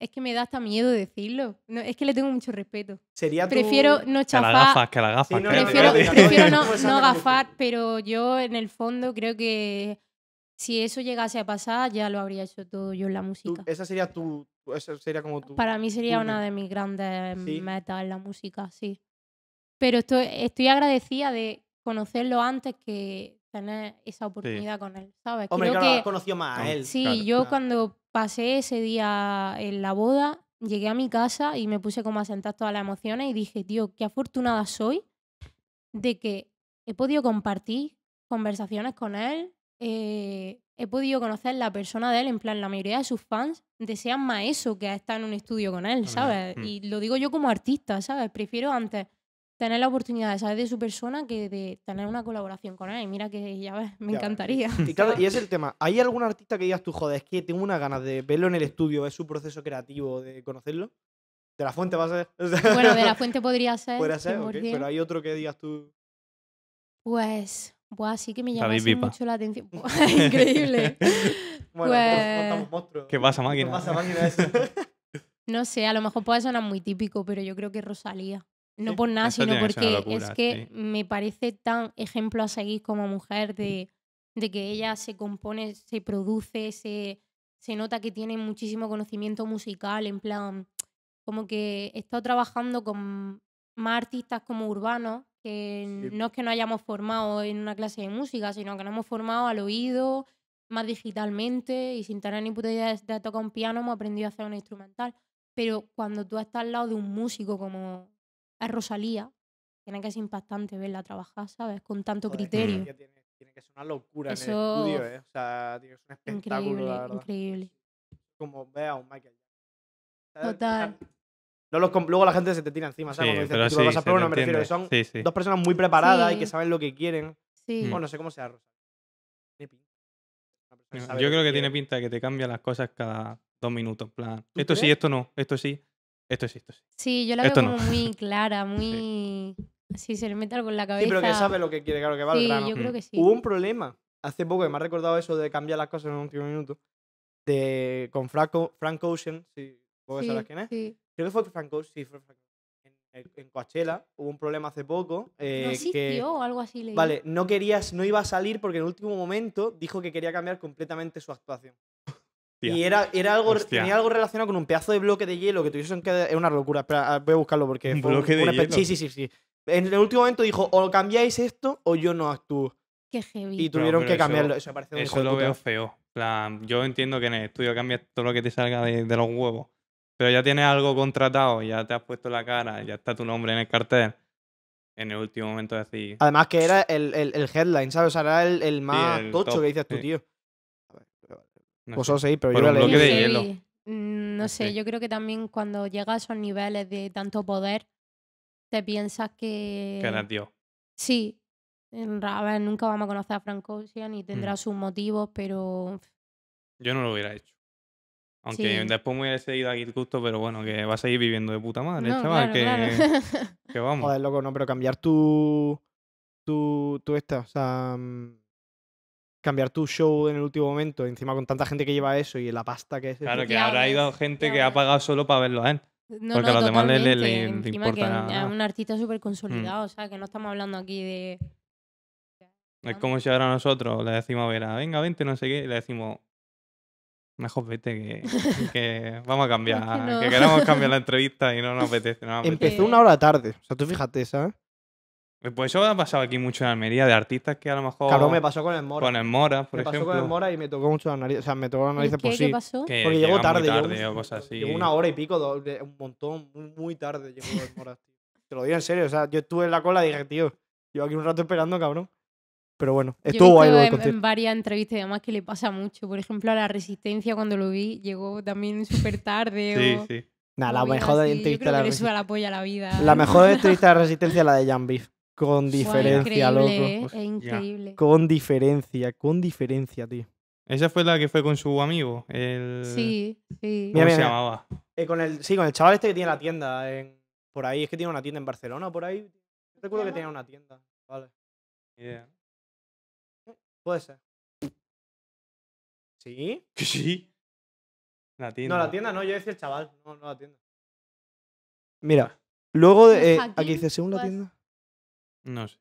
es que me da hasta miedo decirlo. No, es que le tengo mucho respeto. Sería tu... Prefiero no Que la chafar. gafas, que la gafas. Sí, no, prefiero, no, no, no, prefiero gafar, pero yo en el fondo creo que si eso llegase a pasar, ya lo habría hecho todo yo en la música. esa sería tu... Esa sería como tu... Para mí sería tu una de mis grandes Sí. metas en la música, sí. Pero estoy, estoy agradecida de conocerlo antes que tener esa oportunidad con él, ¿sabes? Hombre, creo claro, que conocido más a él. sí, claro, yo claro. cuando pasé ese día en la boda, llegué a mi casa y me puse como a sentar todas las emociones y dije, tío, qué afortunada soy de que he podido compartir conversaciones con él, eh, he podido conocer la persona de él, en plan, la mayoría de sus fans desean más eso que estar en un estudio con él, ¿sabes? mm. Y lo digo yo como artista, ¿sabes? Prefiero antes tener la oportunidad de saber de su persona que de tener una colaboración con él. Y mira que, ya ves, me Ya, encantaría. Y claro, y es el tema. ¿Hay algún artista que digas tú, joder, es que tengo unas ganas de verlo en el estudio, ver su proceso creativo, de conocerlo? De la fuente va a ser. Bueno, de la fuente podría ser. Podría ser, ok, 100%. pero hay otro que digas tú. Pues, buah, sí que me llama mucho la atención. Buah, Increíble. Bueno, Pues- estamos monstruos. ¿Qué pasa, máquina? ¿Qué pasa, máquina eso? No sé, a lo mejor puede sonar muy típico, pero yo creo que Rosalía. No Sí, por nada, sino porque es que sí. me parece tan ejemplo a seguir como mujer de, de que ella se compone, se produce, se, se nota que tiene muchísimo conocimiento musical, en plan, como que he estado trabajando con más artistas como urbanos, que Sí. no es que no hayamos formado en una clase de música, sino que nos hemos formado al oído, más digitalmente y sin tener ni puta idea de, de tocar un piano hemos aprendido a hacer un instrumental. Pero cuando tú estás al lado de un músico como es Rosalía, tiene que ser impactante verla trabajar, ¿sabes? Con tanto Joder, criterio. que Tiene, tiene que ser una locura en Eso- el estudio, ¿eh? O sea, tiene que ser un espectáculo, Increíble, la verdad. increíble. Como ve a un Michael. Total. No los luego la gente se te tira encima, Sí, ¿sabes? Cuando dices tipo sí, pero te bueno, me refiero que son Sí, sí. dos personas muy preparadas y que Sí. saben lo que quieren. Sí. Bueno, no sé cómo sea Rosalía. Tiene pinta. Una persona que Yo creo que tiene pinta de que te cambia las cosas cada dos minutos. plan, ¿Tú esto sí, esto no, esto sí, esto sí, esto sí. Sí, yo la Esto veo no. como muy clara, muy... Sí, se le mete algo en la cabeza. Sí, pero que sabe lo que quiere, claro, que va al Sí, grano. yo creo Mm. que sí. Hubo un problema hace poco que me ha recordado eso de cambiar las cosas en un último minuto. De, con Frank, O- Frank Ocean, si vos Sí, sabes quién es. sí. Creo que fue Frank Ocean, sí, fue Frank Ocean. En, en Coachella hubo un problema hace poco. eh, ¿No que, o algo así? leí? vale, no querías, no iba a salir porque en el último momento dijo que quería cambiar completamente su actuación. Tía. Y era, era algo, Hostia. tenía algo relacionado con un pedazo de bloque de hielo que tuviesen que. Es una locura. Espera, ah, voy a buscarlo porque. ¿Un fue bloque de una espe- hielo? Sí, sí, sí, sí. En el último momento dijo: o cambiáis esto o yo no actúo. Qué heavy. Y tuvieron pero que eso- cambiarlo. Eso me parece un Eso de lo veo feo. Plan, yo entiendo que en el estudio cambias todo lo que te salga de, de los huevos. Pero ya tienes algo contratado, ya te has puesto la cara, ya está tu nombre en el cartel. en el último momento decir. Además que era el, el, el headline, ¿sabes? O sea, era el, el más el tocho top, que dices tú, sí. tío. No Vosotros sé. seguís, pero Por yo un la leí. bloque de hielo. mm, No sé, yo creo que también cuando llega a esos niveles de tanto poder, te piensas que... Que eras Dios. Sí. A ver, nunca vamos a conocer a Frank Ocean y tendrá Mm. sus motivos, pero Yo no lo hubiera hecho. Aunque Sí. después me hubiera seguido aquí gusto, pero bueno, que va a seguir viviendo de puta madre, no, chaval. claro, que, claro. que vamos. Joder, loco, no, pero cambiar tu. Tu. Tu esta, o sea. Mm, Cambiar tu show en el último momento, encima con tanta gente que lleva eso y la pasta que es. eso. Claro, que habrá ido gente que ha pado solo para verlo a él. No, Porque no, a los demás le- le- le- que importa es nada. Mm. un artista súper consolidado, o sea, que no estamos hablando aquí de... Es como si ahora nosotros le decimos a Vera, venga, vente, no sé qué, y le decimos, mejor vete, que, que vamos a cambiar, no. que queremos cambiar la entrevista y no nos apetece. No nos apetece. Empezó una hora tarde. O sea, tú fíjate, ¿sabes? Pues eso ha pasado aquí mucho en Almería, de artistas que a lo mejor Cabrón, me pasó con el Mora. con el Mora, por me pasó ejemplo, con el Mora y me tocó mucho la nariz. O sea, me tocó la ¿El nariz qué? por ¿Qué sí. pasó? que Porque llegó tarde. llegó tarde o cosas así. Llegó una hora y pico, un montón, muy, muy tarde llegó el Mora, tío. Te lo digo en serio, o sea, yo estuve en la cola y dije, tío, llevo aquí un rato esperando, cabrón. Pero bueno, Yo estuvo del en, en varias entrevistas y demás que le pasa mucho. Por ejemplo, a la Resistencia cuando lo vi llegó también súper tarde. Sí, o sí. Nah, la mejor así. Yo entrevista de la que le Resi- sube la la. La mejor entrevista de resistencia es la de Jan Beef. Con diferencia, increíble, loco. ¿eh? Es increíble. Con diferencia, con diferencia, tío. Esa fue la que fue con su amigo, el... Sí, sí. ¿Cómo Mira, se mira. llamaba? Eh, con el, sí, con el chaval este que tiene la tienda en, por ahí. Es que tiene una tienda en Barcelona, por ahí. Recuerdo que tenía una tienda. Vale. Ni idea. Puede ser. ¿Sí? Que sí. La tienda. No, la tienda no, yo decía el chaval. No, no la tienda. Mira, luego de. eh, Joaquín, aquí dice, según la pues. tienda. No sé.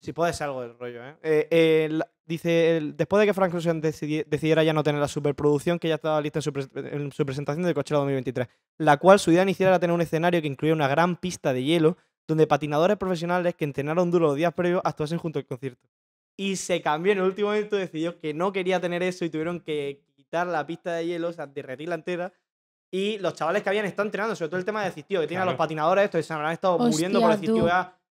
Sí, puede ser algo del rollo, ¿eh? Eh, eh, la- dice, el- después de que Frank Ocean decidi- decidiera ya no tener la superproducción que ya estaba lista en su, pres- en su presentación de Coachella 2023, la cual su idea inicial era tener un escenario que incluía una gran pista de hielo donde patinadores profesionales que entrenaron duro los días previos actuasen junto al concierto. Y se cambió en el último momento, decidió que no quería tener eso y tuvieron que quitar la pista de hielo, o sea, derretirla entera. Y los chavales que habían estado entrenando, sobre todo el tema de decir, tío, que tienen a los patinadores estos se habrán estado muriendo por Hostia, decir,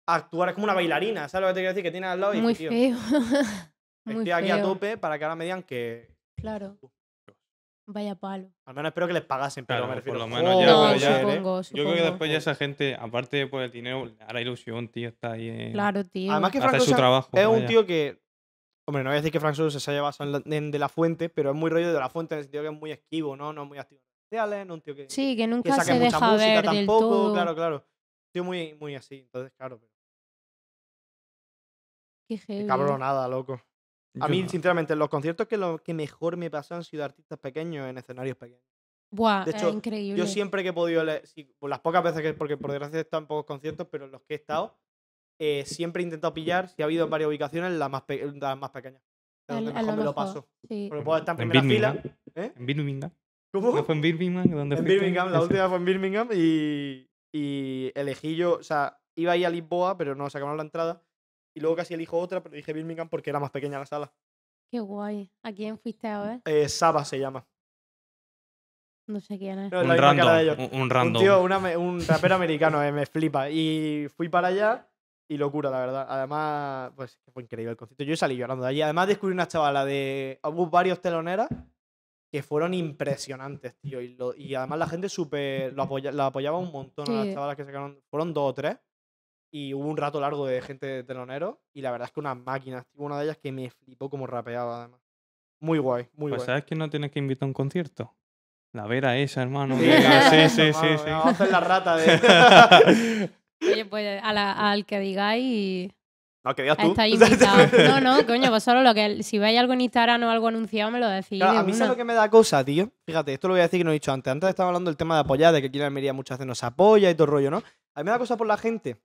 actuar, es como una bailarina, ¿sabes lo que te quiero decir? Que tiene al lado y Muy tío, feo. Muy Estoy aquí a tope para que ahora me digan que. Claro. Vaya palo. Al menos espero que les pagasen, pero Claro, me por refiero. lo menos ya, No, ya- supongo, Yo creo que supongo. después ya esa gente, aparte por el dinero, le hará ilusión, tío, está ahí en Claro, tío. Además que Frank su trabajo. es un vaya. tío que. Hombre, no voy a decir que Frank Ocean se haya basado en, la- en De La Fuente, pero es muy rollo de La Fuente en el sentido que es muy esquivo, ¿no? No es muy activo en redes sociales, no un tío que, Sí, que que nunca saque se mucha deja música ver del tampoco. todo. Claro, claro. Tío muy, muy así, entonces, claro. Pero, Qué heavy. cabronada, loco. A Yo mí, no. sinceramente, en los conciertos que lo que mejor me pasó han sido artistas pequeños en escenarios pequeños. Buah, De es hecho, increíble. Yo siempre que he podido leer, sí, por las pocas veces que, porque por desgracia he estado en pocos conciertos, pero en los que he estado, eh, siempre he intentado pillar, si ha habido en varias ubicaciones, las más, pe- las más pequeñas. Es Es- donde es mejor lo me lo mejor, paso. sí. Porque puedo estar en En primera fila. Birmingham. ¿Eh? En Birmingham. ¿Cómo? ¿No fue en Birmingham? ¿Dónde En? Birmingham, la última fue en Birmingham y, y elegí yo, o sea, iba ahí a Lisboa, pero no sacaron la entrada. Y luego casi elijo otra, pero dije Birmingham porque era más pequeña la sala. Qué guay. ¿A quién fuiste a ver? Eh, Saba se llama. No sé quién es. No, Un random. Un, un tío, una un rapero americano, eh, me flipa. Y fui para allá y locura, la verdad. Además, pues fue increíble el concierto. Yo salí llorando de allí. Además, descubrí una chavala de. Hubo varios teloneras que fueron impresionantes, tío. Y, lo- y además la gente súper. Lo apoya- la apoyaba un montón a las chavalas que sacaron. Fueron dos o tres. Y hubo un rato largo de gente de telonero. Y la verdad es que unas máquinas. Tío, una de ellas que me flipó como rapeaba, además. Muy guay, muy Pues guay. ¿sabes que no tienes que invitar a un concierto? La Vera esa, hermano. Sí, Venga, sí, sí, hermano, sí, venga, sí. Vamos a hacer la rata de. Oye, pues a la- al que digáis, no, que digas tú. estáis invitados. No, no, coño, vosotros lo que. Si veis algo en Instagram o algo anunciado, me lo decís. Claro, de a mí una. es lo que me da cosa, tío. Fíjate, esto lo voy a decir que no he dicho antes. Antes estaba hablando del tema de apoyar, de que aquí en Almería muchas veces nos apoya y todo el rollo, ¿no? A mí me da cosa por la gente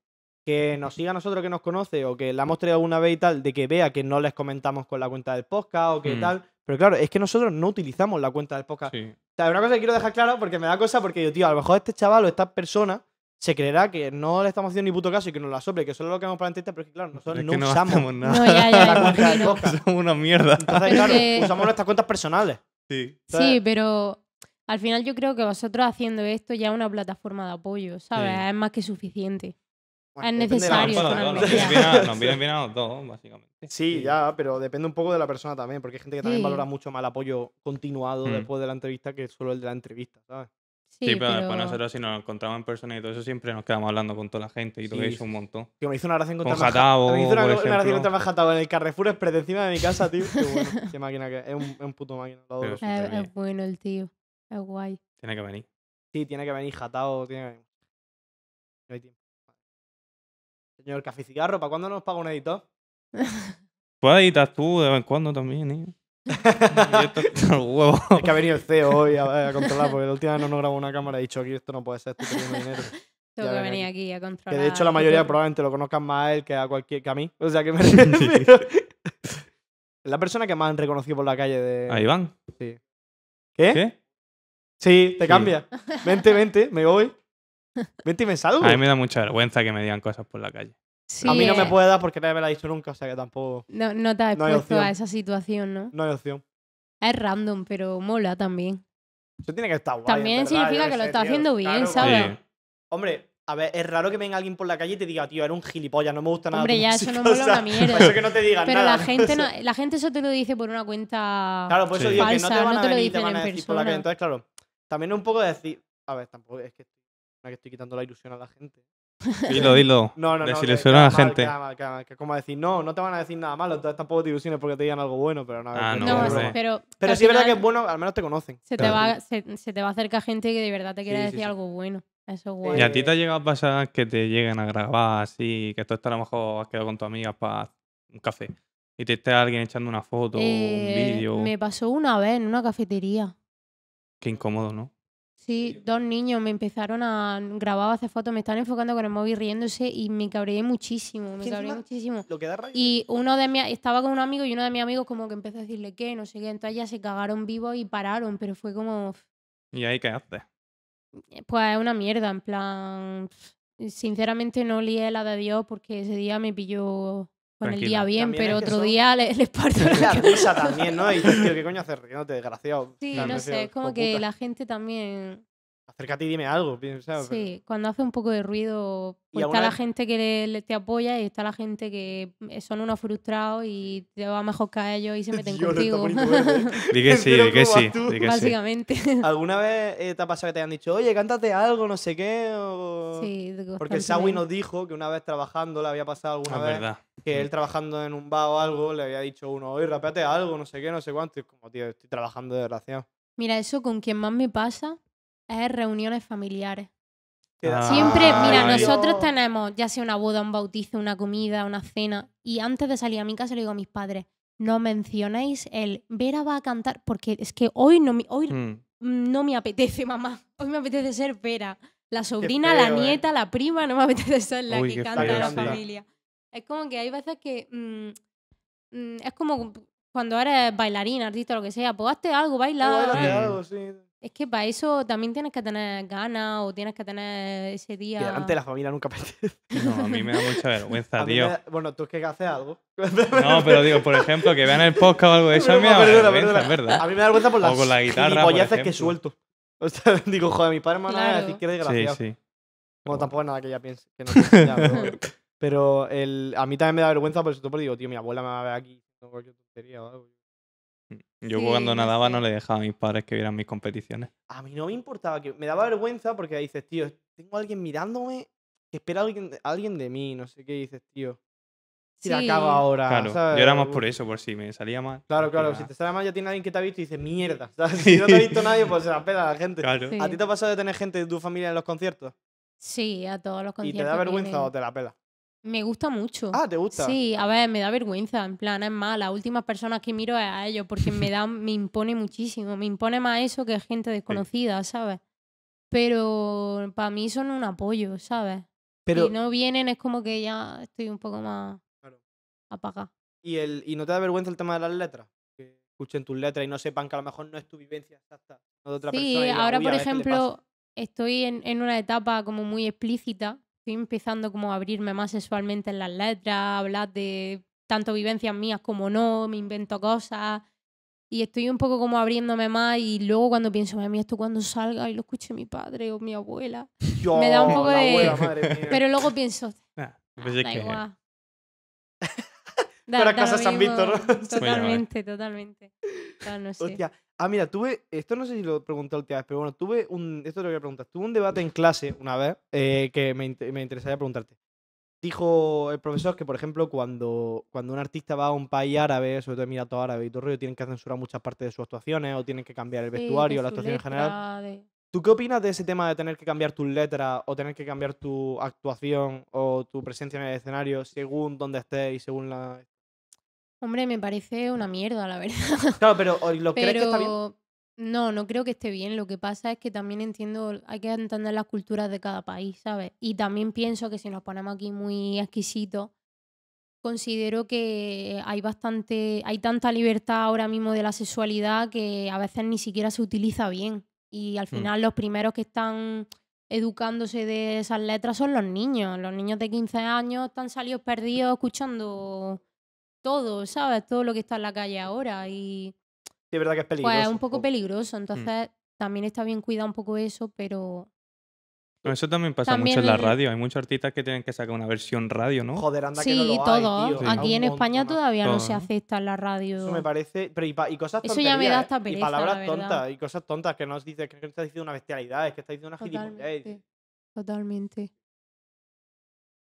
que nos siga a nosotros, que nos conoce, o que la hemos traído alguna vez y tal, de que vea que no les comentamos con la cuenta del podcast o que Mm. tal. Pero claro, es que nosotros no utilizamos la cuenta del podcast. Sí. O sea, una cosa que quiero dejar claro porque me da cosa porque yo, tío, a lo mejor este chaval o esta persona se creerá que no le estamos haciendo ni puto caso y que nos la sople, que solo lo que hemos para pero es que claro, nosotros Es no que no usamos nada. No, ya, ya, la cuenta del imagino. podcast. Somos una mierda. Entonces, Pero claro, que- usamos nuestras cuentas personales. Sí. Sí, pero al final yo creo que vosotros haciendo esto ya es una plataforma de apoyo, ¿sabes? Sí. Es más que suficiente. Bueno, Es de necesario. Bueno, nos vienen bien a- nos vienen bien a los dos, básicamente. Sí, ya, pero depende un poco de la persona también, porque hay gente que también Sí. valora mucho más el apoyo continuado Mm. después de la entrevista que solo el de la entrevista, ¿sabes? Sí, Sí, pero, pero después nosotros si nos encontramos en persona y todo eso siempre nos quedamos hablando con toda la gente y todo Sí, eso sí. un montón. Que me hizo una gracia encontrarme Con Jatao, me hizo una, por una gracia a Jatao en el Carrefour Express encima de mi casa, tío. Qué bueno. Qué máquina que es. Es un, es un puto máquina. lo es, es bueno el tío. Es guay. Tiene que venir. Sí, tiene que venir Jatao, tiene que venir. No hay tiempo. Señor Café Cigarro, ¿para cuándo nos paga un editor? Puedes editar tú de vez en cuando también, ¿eh? Huevo. Es que ha venido el CEO hoy a, a controlar, porque la última vez no nos grabó una cámara y he dicho aquí esto no puede ser, estoy perdiendo dinero. Tengo que ven venir aquí. a controlar. Que de hecho la mayoría probablemente lo conozcan más a él que a cualquier que a mí. O sea que me refiero. La persona que más han reconocido por la calle de. Ahí van. Sí. ¿Qué? ¿Qué? Sí, te Sí. cambia. Vente, vente, me voy. Vente y me. A mí me da mucha vergüenza que me digan cosas por la calle. Sí, a mí no me eh, puede dar porque nadie me la ha dicho nunca, o sea que tampoco. No, no te has no hay expuesto opción. a esa situación, ¿no? No hay opción. Es random, pero mola también. Eso tiene que estar guay. También significa que lo está tío. haciendo bien, Claro, ¿sabes? Hombre, a ver, es raro que venga alguien por la calle y te diga, tío, eres un gilipollas, no me gusta nada. Hombre, ya eso música", no o mola sea, una mierda. Eso que no te digan Pero nada. la gente O no, la gente eso te lo dice por una cuenta. Claro, por eso Sí. digo que no te Falsa, van no a te lo y te dicen van a en decir por la calle. persona. Entonces, claro, también es un poco de decir. A ver, tampoco es que, que estoy quitando la ilusión a la gente. Dilo, dilo. No, no, no. que Desilusiona a la mal, gente. mal, mal, que es como decir, no, no te van a decir nada malo, entonces tampoco te ilusiones porque te digan algo bueno, pero no. Ah, no, No, broma. hombre. pero. Pero sí es verdad que es bueno, al menos te conocen. Se te, Claro. va, se, se te va a acercar gente que de verdad te quiere Sí, decir sí. algo bueno. Eso es Eh, guay. ¿Y a ti te ha llegado a pasar que te lleguen a grabar así, que tú estás a lo mejor has quedado con tus amigas para un café y te esté alguien echando una foto o un Eh, vídeo? Me pasó una vez en una cafetería. Qué incómodo, ¿no? Sí, dos niños me empezaron a grabar, a hacer fotos, me están enfocando con el móvil riéndose y me cabreé muchísimo, me Que cabreé muchísimo. Lo que da rabia. Y uno de mis, estaba con un amigo y uno de mis amigos como que empezó a decirle qué, no sé qué, entonces ya se cagaron vivos y pararon, pero fue como, ¿Y ahí qué haces? pues una mierda, en plan, sinceramente no lié la de Dios porque ese día me pilló con el día bien, También pero es que otro son- día le- les parto la La cara. risa también, ¿no? Y dices, tío, ¿qué coño haces riéndote, desgraciado? Sí, no sé, es como que puta. la gente también, Acércate y dime algo, sí, cuando hace un poco de ruido, ¿Y pues está la gente que le- le- te apoya y está la gente que son unos frustrados y te va mejor que a ellos y se meten contigo. Di que sí, di que ¿cómo sí, vas tú? di que sí. Básicamente. ¿Alguna vez eh, te ha pasado que te hayan dicho, oye, cántate algo, no sé qué? O... Sí, Porque el Sawi nos dijo que una vez trabajando le había pasado alguna Es vez verdad. Que él trabajando en un bar o algo le había dicho uno, oye, rapeate algo, no sé qué, no sé cuánto. Y es como, tío, estoy trabajando de desgraciado. Mira, eso con quien más me pasa es reuniones familiares. Queda- Siempre, mira, Ay. nosotros tenemos ya sea una boda, un bautizo, una comida, una cena, y antes de salir a mi casa le digo a mis padres, no mencionéis el Vera va a cantar, porque es que hoy no me, hoy Mm. no me apetece, mamá. Hoy me apetece ser Vera. La sobrina, feo, la ¿eh? nieta, la prima, no me apetece ser la Uy, que canta feo, en la sí. familia. Es como que hay veces que. mm, mm, es como cuando eres bailarina, artista, lo que sea, pues hazte algo, baila. Mm. algo, sí. Es que para eso también tienes que tener ganas o tienes que tener ese día. Que delante de la familia nunca apetece. No, a mí me da mucha vergüenza, A mí tío. me da- Bueno, tú es que haces algo. No, pero digo, por ejemplo, que vean el podcast o algo de eso, me Perdona, da perdona, vergüenza, es verdad. A mí me da vergüenza por O las con la guitarra, por que suelto. O sea, digo, joder, mi padre me van a decir que eres Sí, desgraciado. sí. Bueno, tampoco es nada que ella piense. Que no piense ya, pero pero el, a mí también me da vergüenza, por eso porque digo, tío, mi abuela me va a ver aquí haciendo cualquier tontería o algo. Yo Sí, cuando nadaba no le dejaba a mis padres que vieran mis competiciones. A mí no me importaba, que me daba vergüenza porque dices, tío, tengo a alguien mirándome que espera a alguien, alguien de mí, no sé qué dices, tío. Si la Sí. cago ahora. Claro, ¿sabes? yo era más por eso, por si me salía mal. Claro, claro, Era- si te sale mal ya tiene alguien que te ha visto y dice, mierda. ¿sabes? Si no te ha visto nadie, pues se la pela a la gente. Claro. Sí. ¿A ti te ha pasado de tener gente de tu familia en los conciertos? Sí, a todos los ¿Y conciertos. te da vergüenza vienen. o te la pela? Me gusta mucho. Ah, ¿te gusta? Sí, a ver, me da vergüenza. En plan, es más, las últimas personas que miro es a ellos porque me da, me impone muchísimo. Me impone más eso que gente desconocida, ¿sabes? Pero para mí son un apoyo, ¿sabes? Pero, Si no vienen es como que ya estoy un poco más Claro. apagada. ¿y, el, ¿y no te da vergüenza el tema de las letras? Que escuchen tus letras y no sepan que a lo mejor no es tu vivencia exacta, no de otra Sí, persona. digan, ahora "Uy, por a ver qué le pasa". ejemplo estoy en, en una etapa como muy explícita. Estoy empezando como a abrirme más sexualmente en las letras, a hablar de tanto vivencias mías como no, me invento cosas. y estoy un poco como abriéndome más y luego cuando pienso, madre mía, esto cuando salga y lo escuche mi padre o mi abuela. Me da un poco de- abuela. Pero luego pienso, Ah, pues es da igual. Eras casa San. Víctor. Totalmente, totalmente. No, no sé. Hostia. Ah, mira, tuve. Esto no sé si lo pregunté la última vez, pero bueno, tuve un. Esto te lo voy a preguntar. Tuve un debate en clase una vez eh, que me, me interesaría preguntarte. Dijo el profesor que, por ejemplo, cuando, cuando un artista va a un país árabe, sobre todo Emiratos Árabes y todo el rollo, tienen que censurar muchas partes de sus actuaciones o tienen que cambiar el Sí, vestuario, de la actuación en general. de- ¿Tú qué opinas de ese tema de tener que cambiar tus letras o tener que cambiar tu actuación o tu presencia en el escenario según dónde estés y según la. Hombre, me parece una mierda, la verdad. Claro, pero ¿o ¿lo crees que está bien? No, no creo que esté bien. Lo que pasa es que también entiendo, hay que entender las culturas de cada país, ¿sabes? Y también pienso que si nos ponemos aquí muy exquisitos, considero que hay bastante, hay tanta libertad ahora mismo de la sexualidad que a veces ni siquiera se utiliza bien. Y al Mm. final los primeros que están educándose de esas letras son los niños. Los niños de 15 años están salidos perdidos escuchando todo, ¿sabes? Todo lo que está en la calle ahora. Y Sí, es verdad que es peligroso. pues es un poco peligroso, entonces también está bien cuidar un poco eso, pero eso también pasa También mucho en la radio. Hay muchos artistas que tienen que sacar una versión radio, ¿no? Joder, anda que sí, no lo hay, todo. tío. Sí. Da Aquí en España todavía no se acepta en la radio. Eso me parece. Pero y, pa- y cosas Eso ya me da ¿eh? hasta Y pereza, palabras la verdad. tontas. Y cosas tontas que nos dices que no estás diciendo una bestialidad, es que estás diciendo una gilipollez. Totalmente.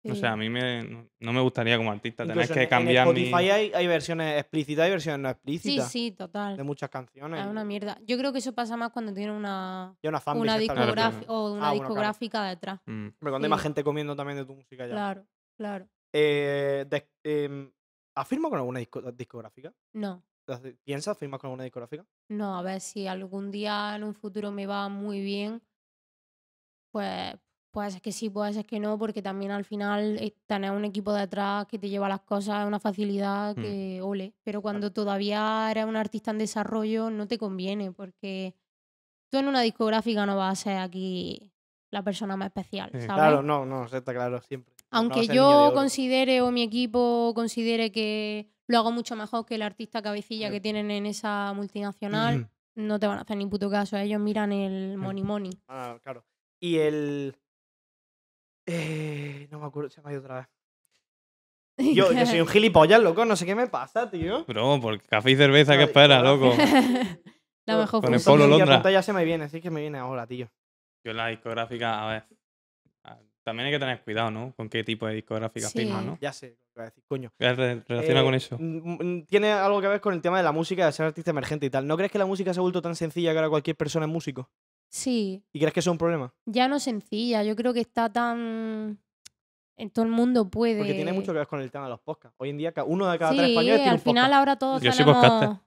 Totalmente. O Sí. sea, a mí me, no- no me gustaría como artista tener que en- cambiar en mi... Spotify hay, hay versiones explícitas y versiones no sí, explícitas sí, total. de muchas canciones. Es una mierda. Yo creo que eso pasa más cuando tiene una, Y una fanbase una, discografi- o una Ah, bueno, claro. discográfica detrás. Mm. Hombre, cuando hay más Sí. gente comiendo también de tu música ya. Claro, claro. Eh, de- em, ¿Has firmado con alguna disco- discográfica? No, ¿Piensas firmar con alguna discográfica? no, a ver si algún día en un futuro me va muy bien, pues puede ser que sí, puede ser que no, porque también al final eh, tener un equipo detrás que te lleva las cosas es una facilidad Mm. que ole. Pero cuando todavía eres un artista en desarrollo no te conviene, porque tú en una discográfica no vas a ser aquí la persona más especial, Sí. ¿sabes? Claro, no, no, está claro, siempre. Aunque yo considere o mi equipo considere que lo hago mucho mejor que el artista cabecilla Sí. que tienen en esa multinacional, no te van a hacer ni puto caso. Ellos miran el money money. Ah, claro. Y el. Eh, no me acuerdo, se me ha ido otra vez. Yo, yo soy un gilipollas, loco, no sé qué me pasa, tío. Bro, por café y cerveza, ¿qué Ay, espera, joder. loco? La mejor Con el Y Londra. apunta ya se me viene, sí que me viene ahora, tío. Yo la discográfica, a ver. También hay que tener cuidado, ¿no? Con qué tipo de discográfica Sí. firmas, ¿no? Ya sé lo que voy a decir, coño. ¿Qué re- relaciona Eh, con eso? mm, mm, Tiene algo que ver con el tema de la música, de ser artista emergente y tal. ¿No crees que la música se ha vuelto tan sencilla que ahora cualquier persona es músico? Sí, ¿Y crees que eso es un problema? ya no sencilla. Yo creo que está tan. En todo el mundo puede. Porque tiene mucho que ver con el tema de los podcasts. Hoy en día, uno de cada tres Sí, españoles tiene al un final podcast. ahora todos Yo soy tenemos. podcaster.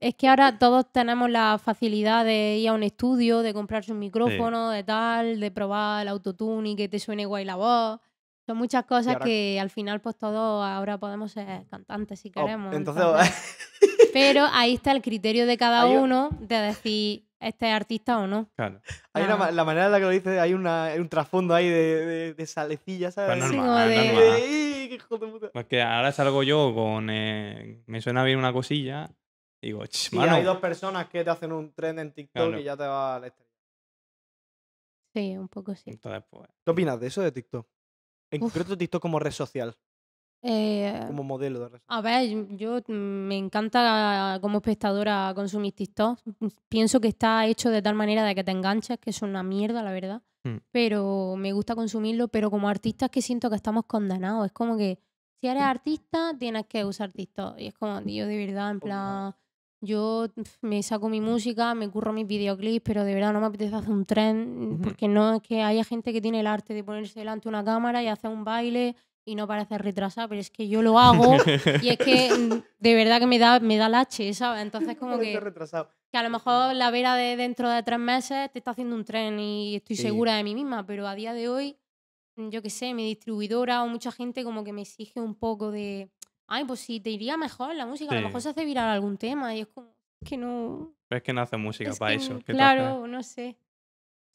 Es que ahora todos tenemos la facilidad de ir a un estudio, de comprarse un micrófono, de tal, de probar el autotune y que te suene guay la voz. Son muchas cosas ahora- que al final pues todos ahora podemos ser cantantes si Oh, queremos. entonces, Pero ahí está el criterio de cada uno de decir este es artista o no. Claro. hay una la manera en la que lo dices, hay una, un trasfondo ahí de, de, de salecilla, ¿sabes? Pues Sí, normal, es. ¡Ey, qué hijo de puta! Pues que ahora salgo yo con. eh, me suena bien una cosilla. Digo, "Ch, Y mano. hay dos personas que te hacen un trend en TikTok Claro. y ya te va la estrella. Sí, un poco sí. Entonces, pues. ¿Qué opinas de eso de TikTok? En Uf. concreto TikTok como red social, Eh, como modelo de. A ver, yo mm, me encanta como espectadora consumir TikTok. Pienso que está hecho de tal manera de que te enganches, que es una mierda, la verdad. Hmm. Pero me gusta consumirlo, pero como artista es que siento que estamos condenados. Es como que si eres artista tienes que usar TikTok. Y es como, tío, de verdad, en plan, yo me saco mi música, me curro mis videoclips, pero de verdad no me apetece hacer un tren, Ujú. porque no es que haya gente que tiene el arte de ponerse delante de una cámara y hacer un baile y no parece retrasada, pero es que yo lo hago y es que mm, de verdad que me da, me da lache, ¿sabes? Entonces como que, retrasado. que a lo mejor la Vera de dentro de tres meses te está haciendo un tren y estoy Sí. segura de mí misma, pero a día de hoy, mm, yo qué sé, mi distribuidora o mucha gente como que me exige un poco de, ay, pues si te iría mejor la música, a lo mejor se hace viral algún tema y es como que no... Pero es que no hace música es para que, eso. claro, no sé.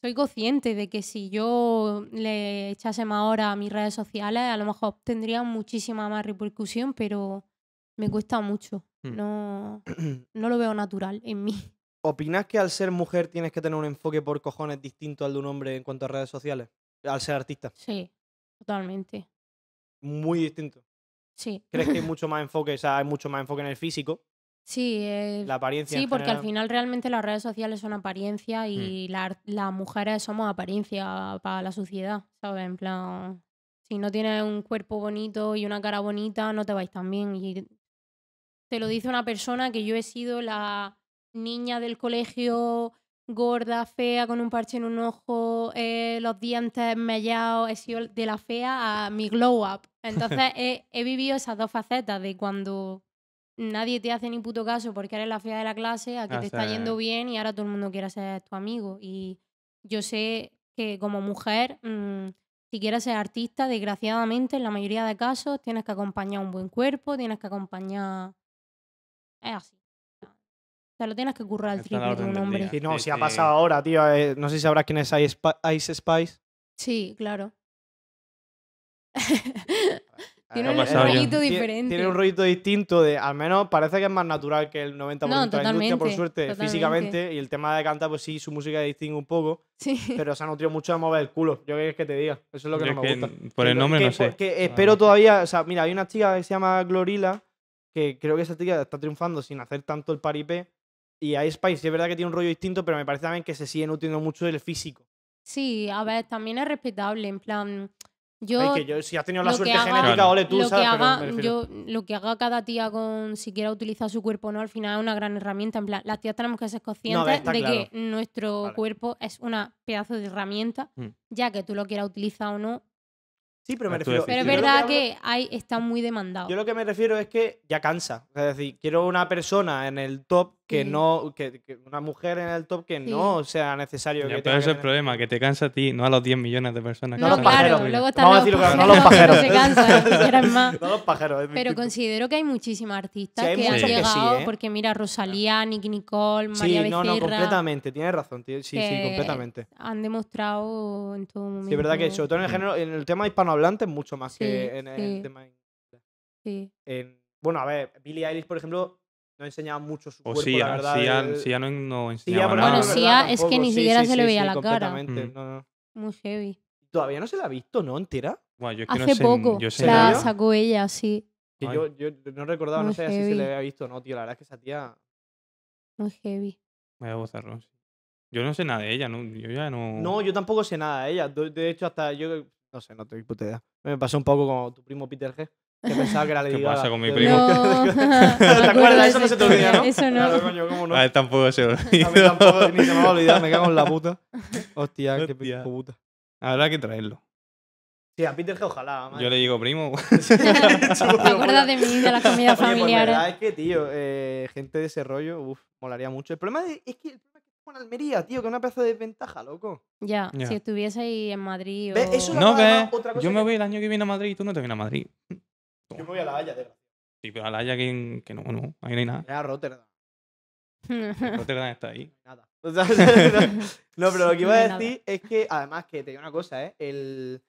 Soy consciente de que si yo le echase más horas a mis redes sociales, a lo mejor tendría muchísima más repercusión, pero me cuesta mucho. Hmm. No, no lo veo natural en mí. ¿Opinas que al ser mujer tienes que tener un enfoque por cojones distinto al de un hombre en cuanto a redes sociales? Al ser artista. Sí, totalmente. Muy distinto. Sí. ¿Crees que hay mucho más enfoque? O sea, hay mucho más enfoque en el físico, Sí, eh, la apariencia. sí, porque al general? final realmente las redes sociales son apariencia y la ar- las mujeres somos apariencia para la sociedad, ¿sabes? En plan, si no tienes un cuerpo bonito y una cara bonita, no te vais tan bien. Y te lo dice una persona que yo he sido la niña del colegio gorda, fea, con un parche en un ojo, eh, los dientes mellados, he sido de la fea a mi glow up. Entonces he, he vivido esas dos facetas de cuando nadie te hace ni puto caso porque eres la fea de la clase, a que Ah, te está yendo bien y ahora todo el mundo quiere ser tu amigo. Y yo sé que como mujer, mm, si quieres ser artista, desgraciadamente, en la mayoría de casos, tienes que acompañar un buen cuerpo, tienes que acompañar... Es así. Te lo tienes que currar al triple de un hombre. Sí, no, Sí, si ha pasado ahora, tío. eh, no sé si sabrás quién es Ice Spice. Sí, claro. Tiene un rollito diferente. Tiene un rollito distinto de, al menos parece que es más natural que el 90% No, de la industria, por suerte, totalmente. físicamente. Y el tema de cantar, pues sí, su música distingue un poco, Sí. pero se ha nutrido mucho de mover el culo. Yo qué es que te diga. Eso es lo que Yo no me que gusta. por el Que- nombre que- no sé. que Ah. espero todavía, o sea, mira, hay una chica que se llama Glorila, que creo que esa chica está triunfando sin hacer tanto el paripé. Y hay Spice, sí es verdad que tiene un rollo distinto, pero me parece también que se sigue nutriendo mucho del físico. Sí, a ver, también es respetable, en plan, yo que si has tenido la lo que suerte haga- genética, Claro. ole tú, lo que ¿sabes? Pero haga, yo, lo que haga cada tía con si quiera utilizar su cuerpo o no, al final es una gran herramienta. En plan, las tías tenemos que ser conscientes de claro. que nuestro Vale. cuerpo es una pedazo de herramienta, Mm. ya que tú lo quieras utilizar o no. Sí, pero me refiero. Pero es yo verdad hablo- que hay, está muy demandado. Yo lo que me refiero es que ya cansa. Es decir, quiero una persona en el top que Sí. no. Que, que una mujer en el top que Sí. no sea necesario Ya, que pero ese es el problema, que te cansa a ti, no a los 10 millones de personas. que no, se claro, pajeros. luego están Vamos los pajeros, no los pajeros. se cansan, más. No los pájaros. es Pero considero que hay muchísimas artistas Sí, hay que han sí, llegado, ¿eh? porque mira, Rosalía, Nicky Nicole, Sí, María no, no, Becerra, completamente. Tienes razón. tío. Sí, sí, completamente. han demostrado en todo momento. Sí, es verdad que sobre todo en el género, en el tema hispanohablante es mucho más Sí, que en el sí. tema. Sí. en- bueno, a ver, Billie Eilish, por ejemplo, no enseñaba mucho su O cuerpo, sí, la verdad. sí, el- sí, ya no, no enseñaba nada. Bueno, no es verdad ah, es que ni Sí, siquiera sí, se le veía sí, la cara. Mm. no, no. Muy heavy. Todavía no se la ha visto, ¿no? ¿Entera? Buah, yo es que no Hace sé- poco yo sé la sacó ella, sí. Yo, yo no recordaba, no sé si se le había visto o no, tío. La verdad es que esa tía. Muy heavy. Vaya bozarrón, sí. Yo no sé nada de ella, ¿no? Yo ya no. No, yo tampoco sé nada de ella. De, de hecho, hasta yo. No sé, no tengo puta idea. Me pasó un poco como tu primo Peter G. Que pensaba que era Lady ¿Qué Gaga. pasa con mi primo? No, ¿Te acuerdas? Eso no se te olvida. ¿no? Eso no. Claro, coño, ¿cómo no? A él tampoco se lo A mí tampoco, ni se me va a olvidar, me cago en la puta. Hostia, qué Hostia. hijo puta. Habrá que traerlo. Sí, a Peter G, ojalá. Yo le digo, primo. ¿Te acuerdas de mí, de las comidas Oye, pues familiares? verdad es que, tío, eh, gente de ese rollo, uff, molaría mucho. El problema es que el problema es que es con Almería, tío, que es una pedazo de desventaja, loco. Ya, si estuviese ahí en Madrid o... Ve, eso no ves, otra cosa yo me que- voy el año que viene a Madrid y tú no te vienes a Madrid. Yo me voy a la Haya, de Sí, pero a la Haya que, que no, no, ahí no hay nada. a Rotterdam. Rotterdam está ahí. Nada. O sea, no, pero lo que iba a nada. decir es que, además, que te digo una cosa, ¿eh? El.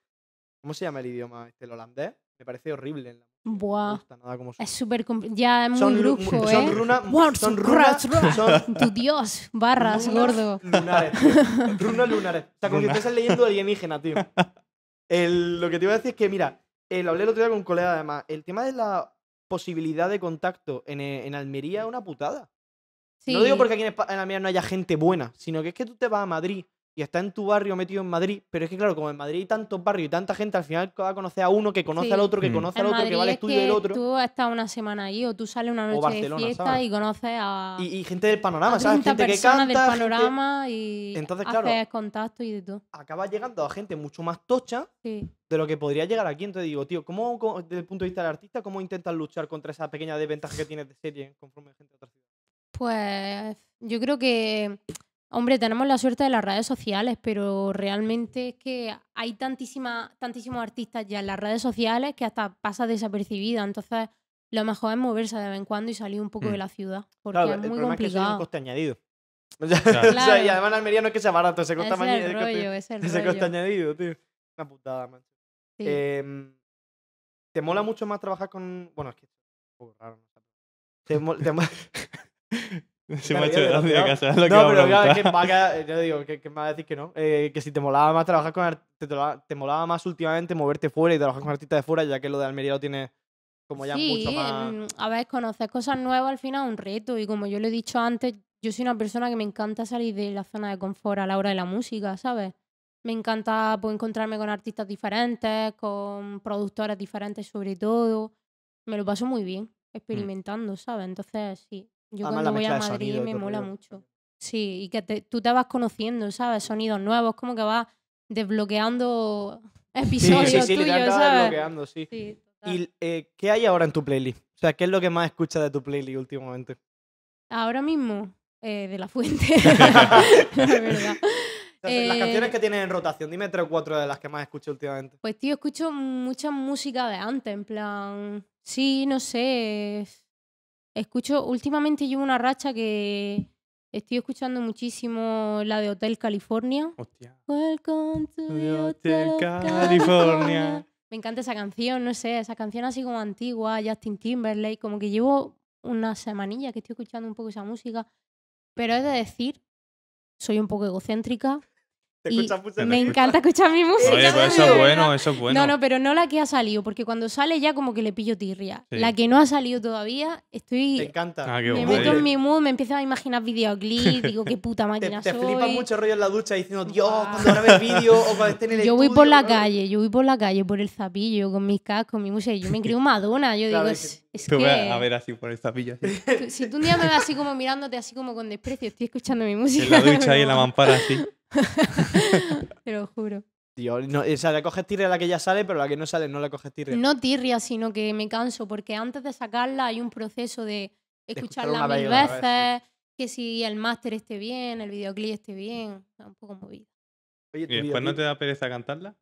¿Cómo se llama el idioma este? El holandés. Me parece horrible. en la música, No Buah. gusta nada como. Es súper... Ya es muy Son, ru- brujo, son ¿eh? son runas. Son Tu Dios, barras, runas gordo. Lunares. Runas lunares. O sea, como si Runas. estás leyendo alienígena, tío. El- lo que te iba a decir es que, mira, eh, lo hablé el otro día con un colega, además. El tema de la posibilidad de contacto en, eh, en Almería es una putada. Sí. No digo porque aquí en, Almería no haya gente buena, sino que es que tú te vas a Madrid y estás en tu barrio metido en Madrid, pero es que claro, como en Madrid hay tantos barrios y tanta gente, al final va a conocer a uno que conoce Sí. al otro, que Mm. conoce En al otro, que va al es estudio del otro. Tú estás una semana ahí o tú sales una noche de fiesta ¿sabes? y conoces a, Y, y gente del panorama, a ¿sabes? 30 Gente que personas canta, del gente- panorama y Entonces, claro. haces contacto y de todo. acabas llegando a gente mucho más tocha Sí. de lo que podría llegar aquí. Entonces digo, tío, ¿cómo, cómo- desde el punto de vista del artista, cómo intentas luchar contra esa pequeña desventaja que tienes de serie conforme gente de otra ciudad? Pues yo creo que, hombre, tenemos la suerte de las redes sociales, pero realmente es que hay tantísima, tantísimos artistas ya en las redes sociales que hasta pasa desapercibida. Entonces, lo mejor es moverse de vez en cuando y salir un poco Mm. de la ciudad, porque Claro, es el muy problema es que un complicado. coste añadido. O sea, Claro. o sea, y además en Almería no es que sea barato, ese coste, Ese mañi- es el el coste- rollo, es el ese coste rollo. añadido, tío. Una putada, man. Sí. Em, ¿Te mola mucho más trabajar con. Bueno, es que es un poco raro. Te mol- te mol- Se Me ha hecho gracia que sabes lo que No, pero claro, es que yo digo, que, que me va a decir que no. Eh, que si te molaba más trabajar con te, te molaba más últimamente moverte fuera y trabajar con artistas de fuera, ya que lo de Almería lo tienes como ya sí, mucho más. mm, a ver, conocer cosas nuevas al final es un reto y como yo lo he dicho antes, yo soy una persona que me encanta salir de la zona de confort a la hora de la música, ¿sabes? Me encanta pues, encontrarme con artistas diferentes, con productoras diferentes sobre todo. Me lo paso muy bien experimentando, ¿sabes? Entonces, sí, yo Además, cuando voy a Madrid me mola mucho. Sí, y que te- tú te vas conociendo, ¿sabes? Sonidos nuevos, como que vas desbloqueando Sí, episodios sí, sí, tuyos, literalmente vas ¿sabes? desbloqueando, sí. Sí. ¿Y eh, qué hay ahora en tu playlist? O sea, ¿qué es lo que más escuchas de tu playlist últimamente? Ahora mismo, eh, de la fuente. la verdad. O sea, Las Eh, canciones que tienes en rotación, dime tres o cuatro de las que más escuchas últimamente. Pues tío, escucho mucha música de antes, en plan. Sí, no sé. Escucho. Últimamente llevo una racha que estoy escuchando muchísimo la de Hotel California. Hostia. Welcome to the Hotel. California. Me encanta esa canción, no sé, esa canción así como antigua, Justin Timberlake, como que llevo una semanilla que estoy escuchando un poco esa música. Pero he de decir, soy un poco egocéntrica ¿Te y me encanta escuchar mi música. Oye, pues eso es bueno, eso es bueno. No, no, pero no la que ha salido, porque cuando sale ya como que le pillo tirria. Sí. La que no ha salido todavía, Te estoy... encanta. Ah, qué Me guay. meto en mi mood, me empiezo a imaginar videoclips, digo qué puta Te, máquina te soy. flipa mucho rollo en la ducha diciendo, Dios, Buah. cuando grabe el vídeo o cuando esté en el Yo voy estudio", por la ¿no? calle, yo voy por la calle, por el zapillo, con mis cascos, mi música. Yo me creo Madonna. Yo Claro, digo, es es, es Tú que. a ver así por esta pilla. así. si tú un día me ves así como mirándote, así como con desprecio, estoy escuchando mi música. En la ducha y en la mampara así. Te lo juro. Tío, no, o sea, le coges tirre a la que ya sale, pero a la que no sale no le coges tirre. No tirria, sino que me canso, porque antes de sacarla hay un proceso de escucharla mil vez, veces, que si el máster esté bien, el videoclip esté bien, sea, un poco movido. Oye, ¿Y después no te da pereza cantarla?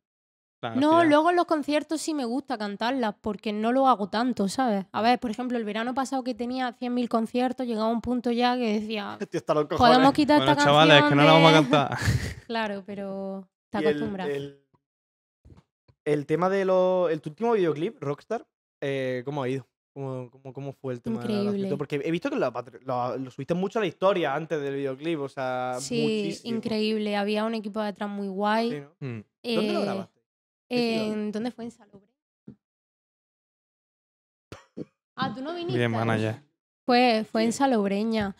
La No, luego en los conciertos sí me gusta cantarlas porque no lo hago tanto, ¿sabes? A ver, por ejemplo, el verano pasado que tenía 100.000 conciertos, llegaba un punto ya que decía, podemos quitar Bueno, esta chavales, canción que no la vamos a de-". cantar. Claro, pero está Y el, acostumbrado. el, el tema de los. El tu último videoclip, Rockstar, eh, ¿cómo ha ido? ¿Cómo, cómo, cómo fue el tema de la Increíble. Porque he visto que lo, patr- lo- lo subiste mucho a la historia antes del videoclip, o sea, Sí, muchísimo. increíble. Había un equipo detrás muy guay. Sí, ¿no? Mm. ¿Dónde lo Eh, grabaste? En- ¿Dónde fue? En Salobreña. Ah, ¿tú no viniste? Bien, manager. Fue, fue en Salobreña.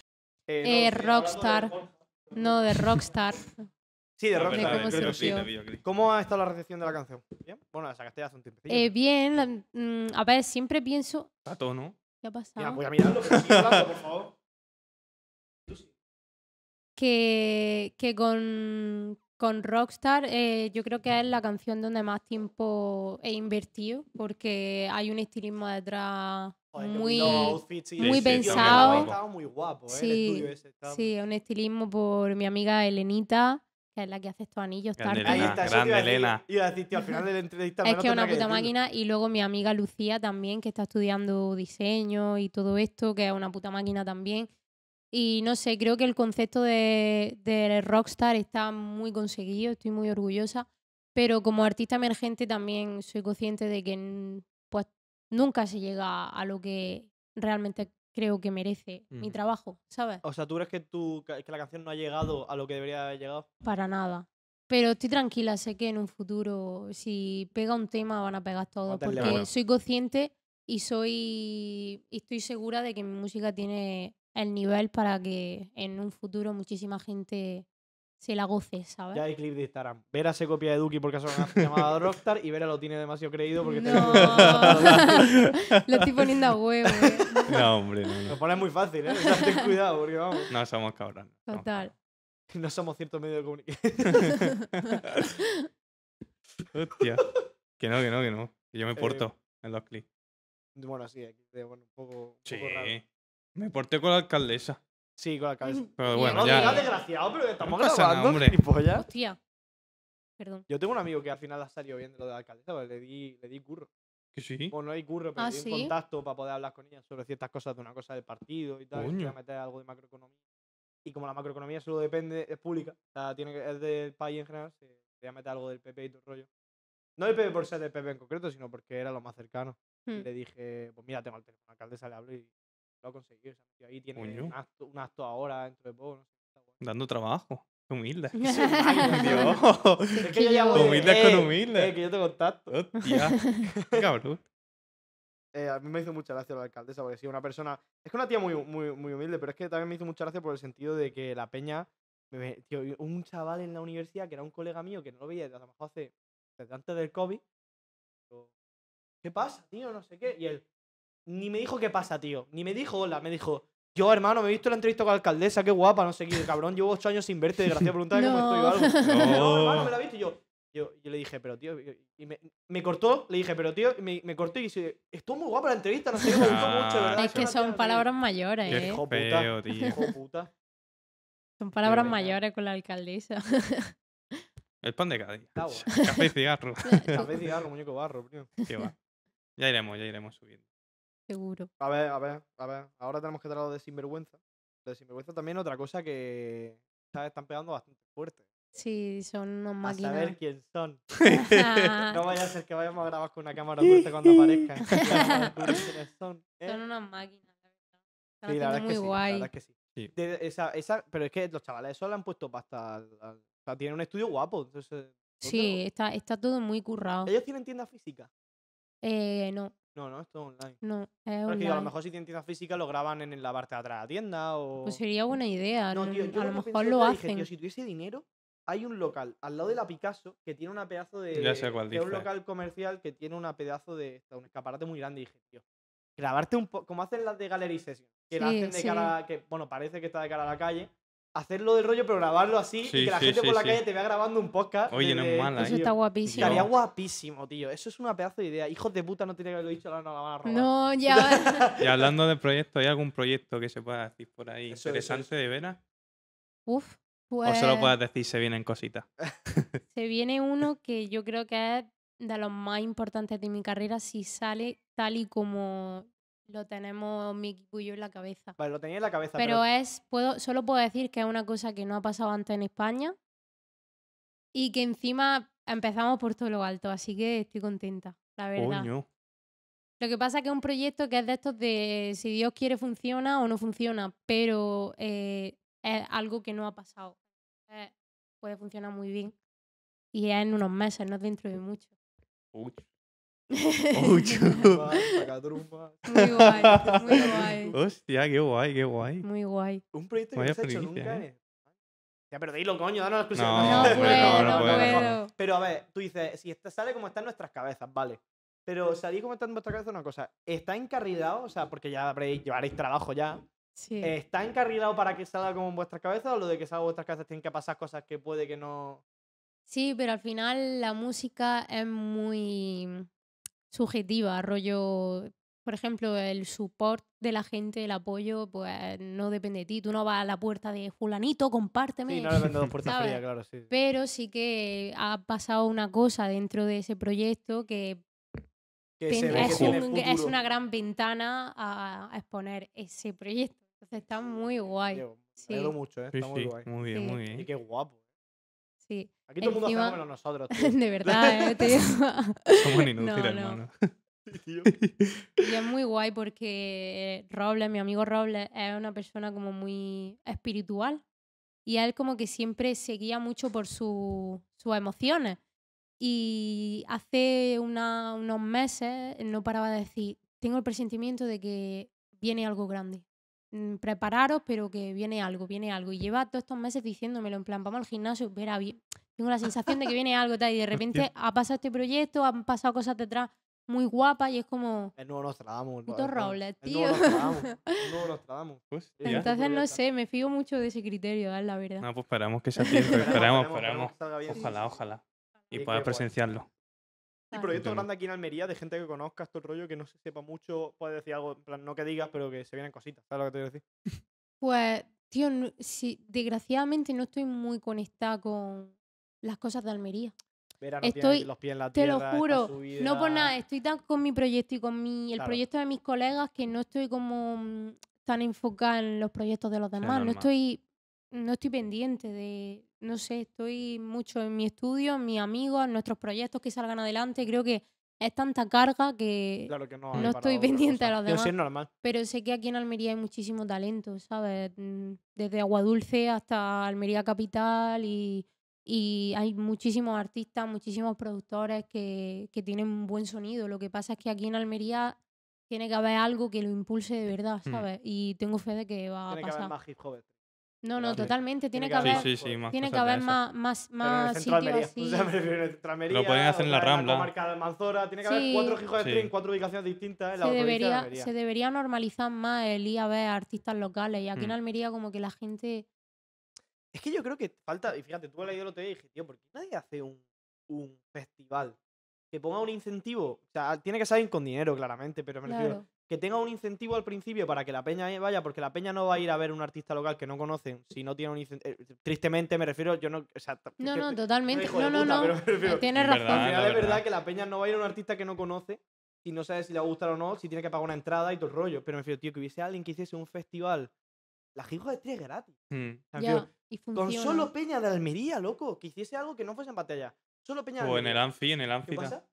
Eh, eh, de Rockstar. No, de Rockstar. Sí, de No, Rockstar. cómo de se videoclip. surgió. videoclip. ¿Cómo ha estado la recepción de la canción? ¿Bien? Bueno, la sacaste ya hace un tiempo. Eh, bien, mm, a ver, siempre pienso. Está todo, ¿no? ¿Qué ha Mira, pasado? voy a mirarlo, hablando, por favor. que, que con, con Rockstar eh, yo creo que es la canción donde más tiempo he invertido porque hay un estilismo detrás Joder, muy... muy pensado. Estaba muy guapo, ¿eh? El Sí, estudio ese, estaba- Sí, un estilismo por mi amiga Elenita, que es la que hace estos anillos Grande. Ahí Elena, está, te grande iba a decir. Elena. Iba a decir, tío, al final de la entrevista. Es que es una puta máquina. Y luego mi amiga Lucía también, que está estudiando diseño y todo esto, que es una puta máquina también. Y no sé, creo que el concepto de, de Rockstar está muy conseguido, estoy muy orgullosa. Pero como artista emergente también soy consciente de que pues nunca se llega a lo que realmente creo que merece mi Ujú. trabajo, ¿sabes? O sea, ¿tú crees que, tu, que la canción no ha llegado a lo que debería haber llegado? Para nada. Pero estoy tranquila, sé que en un futuro, si pega un tema, van a pegar todos. Meterle Porque soy consciente y soy y estoy segura de que mi música tiene el nivel para que en un futuro muchísima gente se la goce, ¿sabes? Ya hay clip de Instagram. Vera se copia de Duki porque son llamada Rockstar y Vera lo tiene demasiado creído porque No. diciendo- Lo estoy poniendo a huevo. eh. No, hombre, no, Lo pones muy fácil, ¿eh? O sea, ten cuidado porque vamos. No somos cabrones. Total. No somos cierto medio de comunicación. Hostia. Que no, que no, que no. Que yo me Eh, porto en los clips. Bueno, sí, aquí te- bueno, un poco, un Sí. poco raro. Me porté con la alcaldesa. Sí, con la cabeza. Pero Bien. bueno, no ya. digas desgraciado, pero que estamos No pasa nada, grabando, hombre. gilipollas. Hostia. Perdón. Yo tengo un amigo que al final ha salido bien de lo de la alcaldesa, pues le di, le di curro. Que sí. Bueno, no hay curro, pero ¿Ah, le di un sí? contacto para poder hablar con ella sobre ciertas cosas de una cosa del partido y tal. y meter algo de macroeconomía. Y como la macroeconomía solo depende, es pública, o sea, tiene que, es del país en general, se quería meter algo del PP y todo el rollo. No del PP por ser del PP en concreto, sino porque era lo más cercano. Y Hmm. le dije, pues mira, tengo el teléfono, la alcaldesa le hablo y lo ha conseguido. se ha metido ahí tiene un acto, un acto ahora dentro de poco. No sé. está guay. Dando trabajo. Qué humilde. Dios. Es que yo ya voy. Humilde eh, con humilde. eh, que yo te contacto. Hostia. Qué cabrón. Eh, a mí me hizo mucha gracia la alcaldesa, porque sí, una persona. Es que una tía muy, muy, muy humilde, pero es que también me hizo mucha gracia por el sentido de que la peña. me tío, un chaval en la universidad que era un colega mío que no lo veía desde a lo mejor hace. desde antes del COVID. digo, ¿Qué pasa, tío? No sé qué. Y él. Ni me dijo qué pasa, tío. Ni me dijo hola. Me dijo. Yo, hermano, me he visto la entrevista con la alcaldesa, qué guapa, no sé qué. Cabrón, llevo ocho años sin verte, desgraciado, preguntaba cómo estoy o No. algo. No, hermano, No. me la he visto y yo. Yo, yo le dije, pero tío, y y me, me cortó, le dije, pero tío, y me, me cortó y dice, estuvo muy guapa la entrevista, no sé qué, me gustó mucho. Es que tía, son no sé qué". palabras mayores, ¿eh? Hijo puta. Hijo puta. Son palabras mayores con la alcaldesa. El pan de cada día. Café y cigarro. Café, cigarro, muñeco barro, tío. Qué va. Ya iremos, ya iremos subiendo. Seguro. A ver, a ver, a ver. Ahora tenemos que tratar lo de sinvergüenza. Lo de sinvergüenza también otra cosa que ¿sabes? están pegando bastante fuerte. Sí, son unos A máquinas. saber quién son. No vaya a ser que vayamos a grabar con una cámara fuerte cuando aparezcan. Son. ¿eh? Son unas máquinas, la verdad. Están Sí, la verdad, haciendo es muy que sí, la verdad es que sí. Sí. De- esa, esa, pero es que los chavales eso le han puesto pasta al, al- O sea, tienen un estudio guapo. Entonces, ¿dónde Sí, está, está todo muy currado. lo- ¿Ellos tienen tienda física? Eh, no, No, no, esto es online. no, es Pero es que digo, a lo online. mejor si tienen tienda física lo graban en, la parte de atrás de la tienda o... Pues sería buena idea. No, no- tío, yo a lo que mejor lo día dije, hacen. tío, si tuviese dinero, hay un local al lado de la Picasso que tiene una pedazo de. Ya sé cuál es un local comercial que tiene una pedazo de. un escaparate muy grande. Y dije, tío, grabarte un poco. Como hacen las de Gallery Session, que la Sí, hacen de sí. cara. que Bueno, parece que está de cara a la calle. Hacerlo del rollo, pero grabarlo así Sí, y que la sí, gente sí, por la sí. calle te vea grabando un podcast. Oye, no es desde- mala, Eso ¿eh? está tío. guapísimo. Estaría guapísimo, tío. Eso es una pedazo de idea. Hijos de puta, no tenía que haberlo dicho, ahora no la van a robar. No, ya. Y hablando de proyectos, ¿hay algún proyecto que se pueda decir por ahí Eso, eso, interesante eso. de veras? Uf. ¿O Pues solo puedes decir se vienen cositas? se viene uno que yo creo que es de los más importantes de mi carrera si sale tal y como lo tenemos mi equipo y yo en la cabeza. Vale, lo tenía en la cabeza. Pero es, puedo, solo puedo decir que es una cosa que no ha pasado antes en España y que encima empezamos por todo lo alto, así que estoy contenta, la verdad. Coño. Lo que pasa es que es un proyecto que es de estos de si Dios quiere funciona o no funciona, pero eh, es algo que no ha pasado. Eh, puede funcionar muy bien. Y es en unos meses, no es dentro de mucho. Uy. Sacatrumba. Muy guay, muy guay. Hostia, qué guay, qué guay. Muy guay. Un proyecto que Vaya no se ha hecho nunca ¿eh? Ya, pero dilo, coño, danos la exclusiva. No, No, puedo, no, no, no puedo. puedo. Pero a ver, tú dices, si está- sale como está en nuestras cabezas, vale. Pero salir como está en vuestra cabeza una cosa. ¿Está encarrilado? O sea, porque ya habréis, llevaréis trabajo ya. Sí. ¿Está encarrilado para que salga como en vuestras cabezas? ¿O lo de que salga en vuestras cabezas tienen que pasar cosas que puede que no. Sí, pero al final la música es muy subjetiva, rollo, por ejemplo, el support de la gente, el apoyo, pues no depende de ti. Tú no vas a la puerta de fulanito, compárteme. Sí, no dos puertas ¿Sabes? frías, claro, sí. Pero sí que ha pasado una cosa dentro de ese proyecto que Que ven- se ve que es, un- una gran ventana a, a exponer ese proyecto. Entonces está muy guay. Me Sí. mucho, ¿eh? Sí, Está muy sí, guay. muy bien, Sí. muy Y bien. qué guapo. Sí, Aquí todo el mundo hacemos menos nosotros, tío. de verdad, ¿eh? Digo. Somos inútiles, No, no. hermano. Tío. Y es muy guay porque Robles, mi amigo Robles, es una persona como muy espiritual. Y él como que siempre seguía mucho por su- sus emociones. Y hace una- unos meses no paraba de decir, tengo el presentimiento de que viene algo grande. Mm, Prepararos, pero que viene algo, viene algo. Y lleva todos estos meses diciéndomelo, en plan, vamos al gimnasio, verá bien. Tengo la sensación de que viene algo, tal. Y de repente ha pasado este proyecto, han pasado cosas detrás muy guapas y es como... El nuevo Nostradamus. Puto Robles, el nuevo tío. Nostradamus, El nuevo Nostradamus. Ya. Entonces no sé, me fío mucho de ese criterio, es la verdad. No, pues esperamos que sea cierto. Esperemos, Esperamos, esperamos. Ojalá, ojalá. Y poder guay. presenciarlo. Y Ah. proyecto Entiendo. grande aquí en Almería de gente que conozca esto rollo, que no se sepa mucho, puede decir algo, en plan, no que digas, pero que se vienen cositas. ¿Sabes lo que te quiero decir? Pues, tío, no- desgraciadamente no estoy muy conectada con las cosas de Almería. Vera no Estoy- los pies en la Te tierra. lo está juro, no por nada, estoy tan con mi proyecto y con mi, el Claro. proyecto de mis colegas que no estoy como mm, tan enfocada en los proyectos de los demás. No estoy, no estoy pendiente de, no sé, estoy mucho en mi estudio, en mis amigos, en nuestros proyectos que salgan adelante. Creo que es tanta carga que Claro que no. estoy pendiente de los sí, demás. es normal. Pero sé que aquí en Almería hay muchísimo talento, ¿sabes? Mm, Desde Aguadulce hasta Almería Capital y, y hay muchísimos artistas, muchísimos productores que, que tienen un buen sonido. Lo que pasa es que aquí en Almería tiene que haber algo que lo impulse de verdad, Mm. ¿sabes? Y tengo fe de que va a Tiene que haber pasar. más hip hop. No, no, totalmente. Tiene Tiene que que haber- haber, Sí, sí, sí, más tiene que haber más, más, más sitios Almería. así. O sea, me refiero en el centro de Almería. pueden hacer en la Rambla. comarca de Almanzora. Tiene que haber Sí. cuatro hijos de Sí. stream, cuatro ubicaciones distintas en la se de debería, Almería. se debería normalizar más el ir a ver artistas locales. Y aquí en Mm. Almería como que la gente... Es que yo creo que falta, y fíjate, tú has leído el otro día y dije, tío, ¿por qué nadie hace un, un festival que ponga un incentivo? O sea, tiene que salir con dinero, claramente, pero me refiero, Claro, que tenga un incentivo al principio para que la peña vaya, porque la peña no va a ir a ver un artista local que no conocen si no tiene un incentivo. Tristemente me refiero, yo no. O sea, No, no, totalmente. No, no, puta, no. refiero, eh, Tienes Es razón. al final es verdad verdad. que la peña no va a ir a un artista que no conoce si no sabe si le va a gustar o no, si tiene que pagar una entrada y todo el rollo. Pero me refiero, tío, que hubiese alguien que hiciese un festival. La hija de tres gratis. Mm. O sea, y con solo peña de Almería, loco, que hiciese algo que no fuese en batalla. Solo peña de O en el Almería. Anfi, en el ¿Qué Anfi. ta- pasa?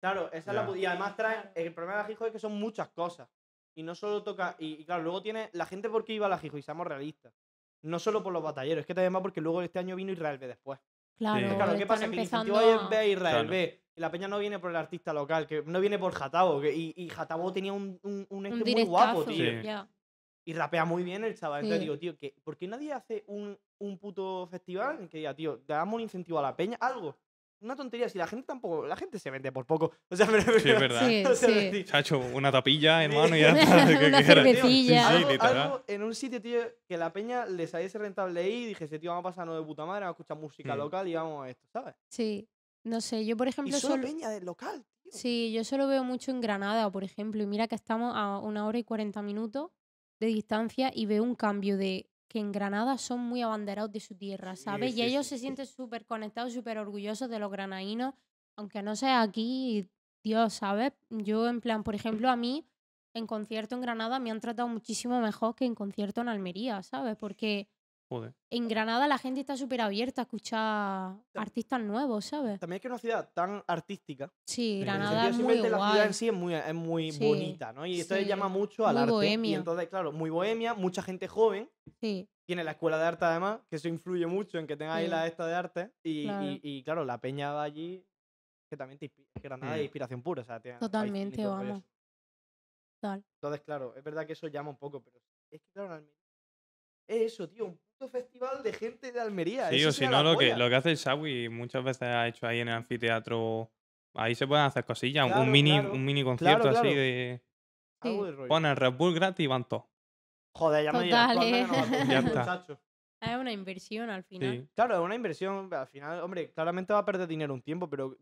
Claro, esa es la y además traen, el problema de la Gijo es que son muchas cosas. Y no solo toca, y, y claro, luego tiene, la gente por qué iba a la Gijo, y seamos realistas. No solo por los batalleros, es que también va porque luego este año vino Israel B después. Claro, Sí. Claro, ¿qué pasa? Que el incentivo ahí es a- a Israel Claro. B. Y la peña no viene por el artista local, que no viene por Jatabo. Que, y, y Jatabo tenía un, un, un este un muy guapo, tío. Sí. Y rapea muy bien el chaval. Entonces Sí. digo, tío, ¿qué, ¿por qué nadie hace un, un puto festival en que diga, tío, le damos un incentivo a la peña? Algo. Una tontería, si la gente tampoco. La gente se vende por poco. O sea, me Sí, es verdad. Sí, o sea, sí. decir, Chacho, una tapilla, hermano, y ya está. ¿qué Una cervecilla. Sí, algo, algo en un sitio, tío, que la peña le saliese rentable ahí y dijese, tío, vamos a pasarnos de puta madre, vamos a escuchar música Mm. local y vamos a esto, ¿sabes? Sí. No sé, yo por Y ejemplo solo solo... peña de local, tío. Sí, yo solo veo mucho en Granada, por ejemplo, y mira que estamos a una hora y 40 minutos de distancia y veo un cambio de que en Granada son muy abanderados de su tierra, ¿sabes? sí, y ellos sí, se sienten súper conectados, súper orgullosos de los granadinos, aunque no sea aquí, Dios, ¿sabes? Yo en plan, por ejemplo, a mí en concierto en Granada me han tratado muchísimo mejor que en concierto en Almería, ¿sabes? Porque Joder. en Granada la gente está súper abierta a escuchar artistas nuevos, ¿sabes? También es que es una ciudad tan artística. Sí. Granada es muy simplemente la ciudad guay. en sí es muy, es muy Sí, bonita, ¿no? Y esto sí. llama mucho al Muy arte. Y bohemia. entonces, claro, muy bohemia, mucha gente joven. Sí, Tiene la escuela de arte además, que eso influye mucho en que tenga ahí Sí. la esta de arte. Y Claro. y- y, claro, la peña va allí, que también te inspira. que Granada es inspiración pura. O sea, tiene- Totalmente, vamos. tal. Entonces, claro, es verdad que eso llama un poco, pero es que, claro. Es eso, tío, un festival de gente de Almería. Sí, o si no, lo que, lo que hace el Shawi muchas veces ha hecho ahí en el anfiteatro. Ahí se pueden hacer cosillas. un- Claro, un, mini, claro. un mini concierto Claro, así de. Sí. Ponen Red Bull gratis y van todos. Joder, ya me dirás, Total, tú al eh. Ya está. Es una inversión al final. Sí. Claro, es una inversión. Al final, hombre, claramente va a perder dinero un tiempo, pero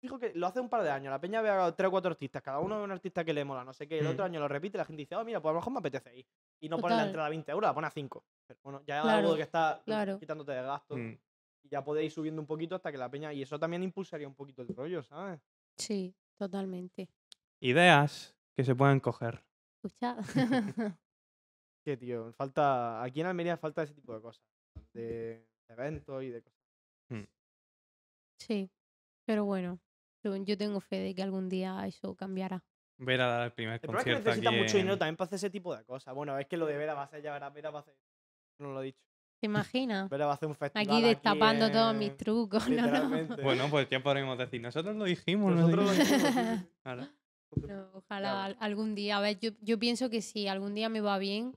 fijo que lo hace un par de años. La peña ve a tres o cuatro artistas, cada uno ve un artista que le mola, no sé qué. El Mm. otro año lo repite la gente dice, oh, mira, pues a lo mejor me apetece ir. Y no pone la Total. entrada a 20 euros, la pone a 5. Pero bueno, ya es Claro, algo que está claro. quitándote de gastos. Mm. Y ya podéis ir subiendo un poquito hasta que la peña. Y eso también impulsaría un poquito el rollo, ¿sabes? Sí, totalmente. Ideas que se pueden coger. Escucha. Que, tío, falta. Aquí en Almería falta ese tipo de cosas. De eventos y de cosas. sí, pero bueno, yo, yo tengo fe de que algún día eso cambiará. Ver a dar el primer El problema es que concierto necesita aquí mucho dinero en- también para hacer ese tipo de cosas. Bueno, es que lo de Vera va a hacer ya, Vera, Vera va a hacer. No lo he dicho. ¿Te imaginas? Vera va a hacer un festival. Aquí destapando todos en- mis trucos. No. Bueno, pues ya podríamos decir, nosotros lo dijimos. Nosotros lo dijimos. Claro. No, ojalá Claro. al- algún día. A ver, yo, yo pienso que si algún día me va bien,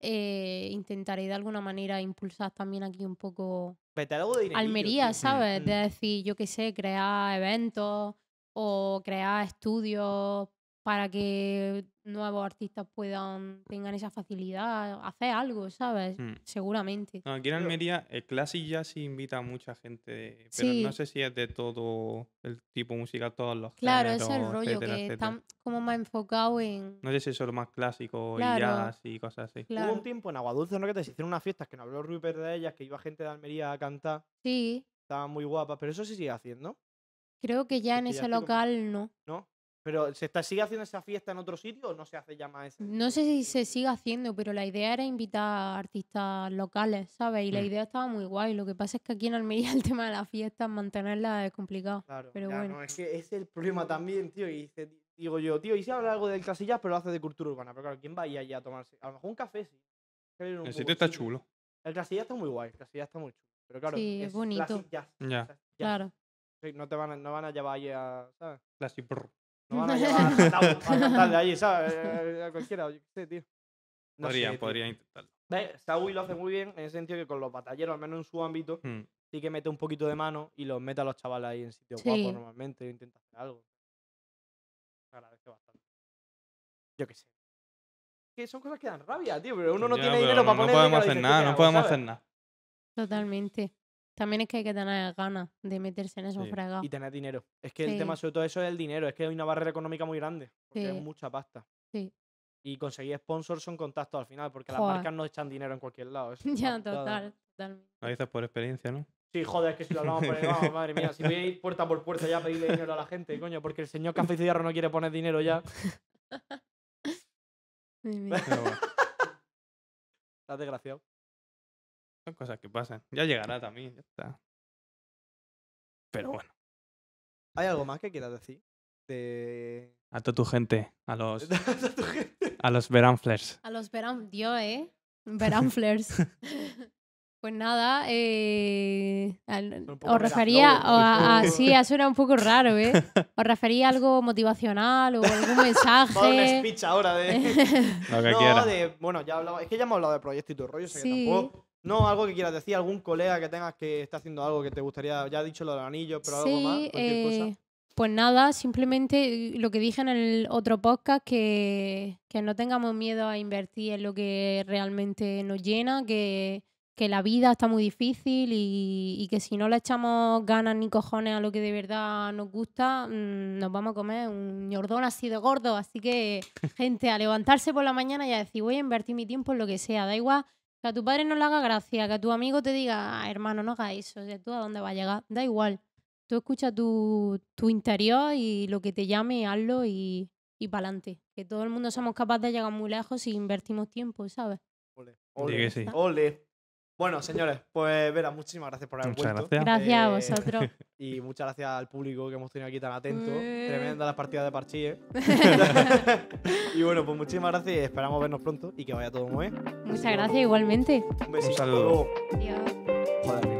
eh, intentaré de alguna manera impulsar también aquí un poco Vete algo de dinerillo, Almería. ¿sabes? Mm. De decir, yo qué sé, crear eventos o crear estudios para que nuevos artistas puedan, tengan esa facilidad, hacer algo, ¿sabes? Mm. Seguramente. No, aquí en Almería, el Classic ya sí invita a mucha gente, pero Sí. no sé si es de todo el tipo musical, todos los Claro, ese es el géneros, rollo, etcétera, que etcétera. están como más enfocados en... No sé si es solo más clásico Claro. y jazz y cosas así. Hubo un tiempo en Aguadulce, ¿no? Que te hicieron unas fiestas que no habló Rupert de ellas, que iba gente de Almería a cantar. Sí, Estaban muy guapas, pero eso sí sigue haciendo, creo que ya en ese como- local no. ¿no? Pero ¿se está, sigue haciendo esa fiesta en otro sitio o no se hace ya más esa? No sé si se sigue haciendo, pero la idea era invitar a artistas locales, ¿sabes? Y la Mm. idea estaba muy guay. Lo que pasa es que aquí en Almería el tema de las fiestas, mantenerlas es complicado. Claro, Pero ya, bueno. no, es que ese es el problema también, tío. Y dice- digo yo, tío, y si habla algo del casillas, pero lo hace de cultura urbana. Pero claro, ¿quién va ahí allá a tomarse? A lo mejor un café, sí. A un El sitio está chulo. El Casilla está muy guay, el Casilla está muy chulo. Pero claro, Sí, es bonito. jazz, Ya. jazz. Claro. Sí, No te van a, no van a llevar ahí a. ¿Sabes? No van a llevar a, Tao a cantar de allí, ¿sabes? Eh, A cualquiera, yo qué sé, tío. No podría, sé, podría intentarlo. Saúl lo hace muy bien en ese sentido que con los batalleros, al menos en su ámbito, Mm. sí que mete un poquito de mano y los mete a los chavales ahí en sitios Sí. guapos normalmente, intenta hacer algo. Se agradece bastante. Yo qué sé. Que son cosas que dan rabia, tío, pero uno no Ya, tiene dinero para no poner. podemos hacer nada, no podemos hacer nada. Totalmente. También es que hay que tener ganas de meterse en esos Sí. fregados. Y tener dinero. Es que el tema sobre todo eso es el dinero, es que hay una barrera económica muy grande, porque Sí. es mucha pasta. Sí. Y conseguir sponsors son contactos al final, porque las marcas no echan dinero en cualquier lado. eso Ya, total, totalmente. Lo dices por experiencia, ¿no? Sí, joder, es que si lo hablamos por ahí, vamos, madre mía, si voy a ir puerta por puerta ya a pedirle dinero a la gente, coño, porque el señor Café y Cigarro no quiere poner dinero ya. Estás desgraciado. Son cosas que pasan. Ya llegará también, ya está. Pero bueno, ¿Hay algo más que quieras decir? De. a toda tu gente, a los, de tu gente? a los Veranflers. A los verán, Dios, ¿eh? Veranflers. Pues nada, eh, al- os refería a, a- sí, eso era un poco raro, ¿eh? Os refería a algo motivacional o algún dar un mensaje. speech ahora de. Lo que no, quieras. de. Bueno, ya hablaba. Es que ya hemos hablado de proyecto y tu rollo, o sea que Sí. tampoco. No, algo que quieras decir, algún colega que tengas que está haciendo algo que te gustaría. Ya he dicho lo del anillo, pero algo más, Sí, cualquier cosa. eh, pues nada, simplemente lo que dije en el otro podcast, que, que no tengamos miedo a invertir en lo que realmente nos llena, que, que la vida está muy difícil y, y que si no le echamos ganas ni cojones a lo que de verdad nos gusta, mm, nos vamos a comer un ñordón así de gordo. Así que, gente, a levantarse por la mañana y a decir, voy a invertir mi tiempo en lo que sea, da igual. Que a tu padre no le haga gracia, que a tu amigo te diga, "Ah, hermano, no hagas eso, o sea, tú a dónde vas a llegar, da igual. Tú escucha tu, tu interior y lo que te llame, hazlo y, y para adelante. Que todo el mundo somos capaces de llegar muy lejos si invertimos tiempo, ¿sabes? Ole, ole, que sí. ole. Bueno, señores, pues Vera, muchísimas gracias por haber Muchas vuelto. gracias. Gracias a Eh, vosotros. Y muchas gracias al público que hemos tenido aquí tan atento. Eh. Tremenda las partidas de parchís, ¿eh? y bueno, pues muchísimas gracias y esperamos vernos pronto y que vaya todo muy bien. Muchas gracias igualmente. Un besito. saludo. hasta luego. Adiós. Joder,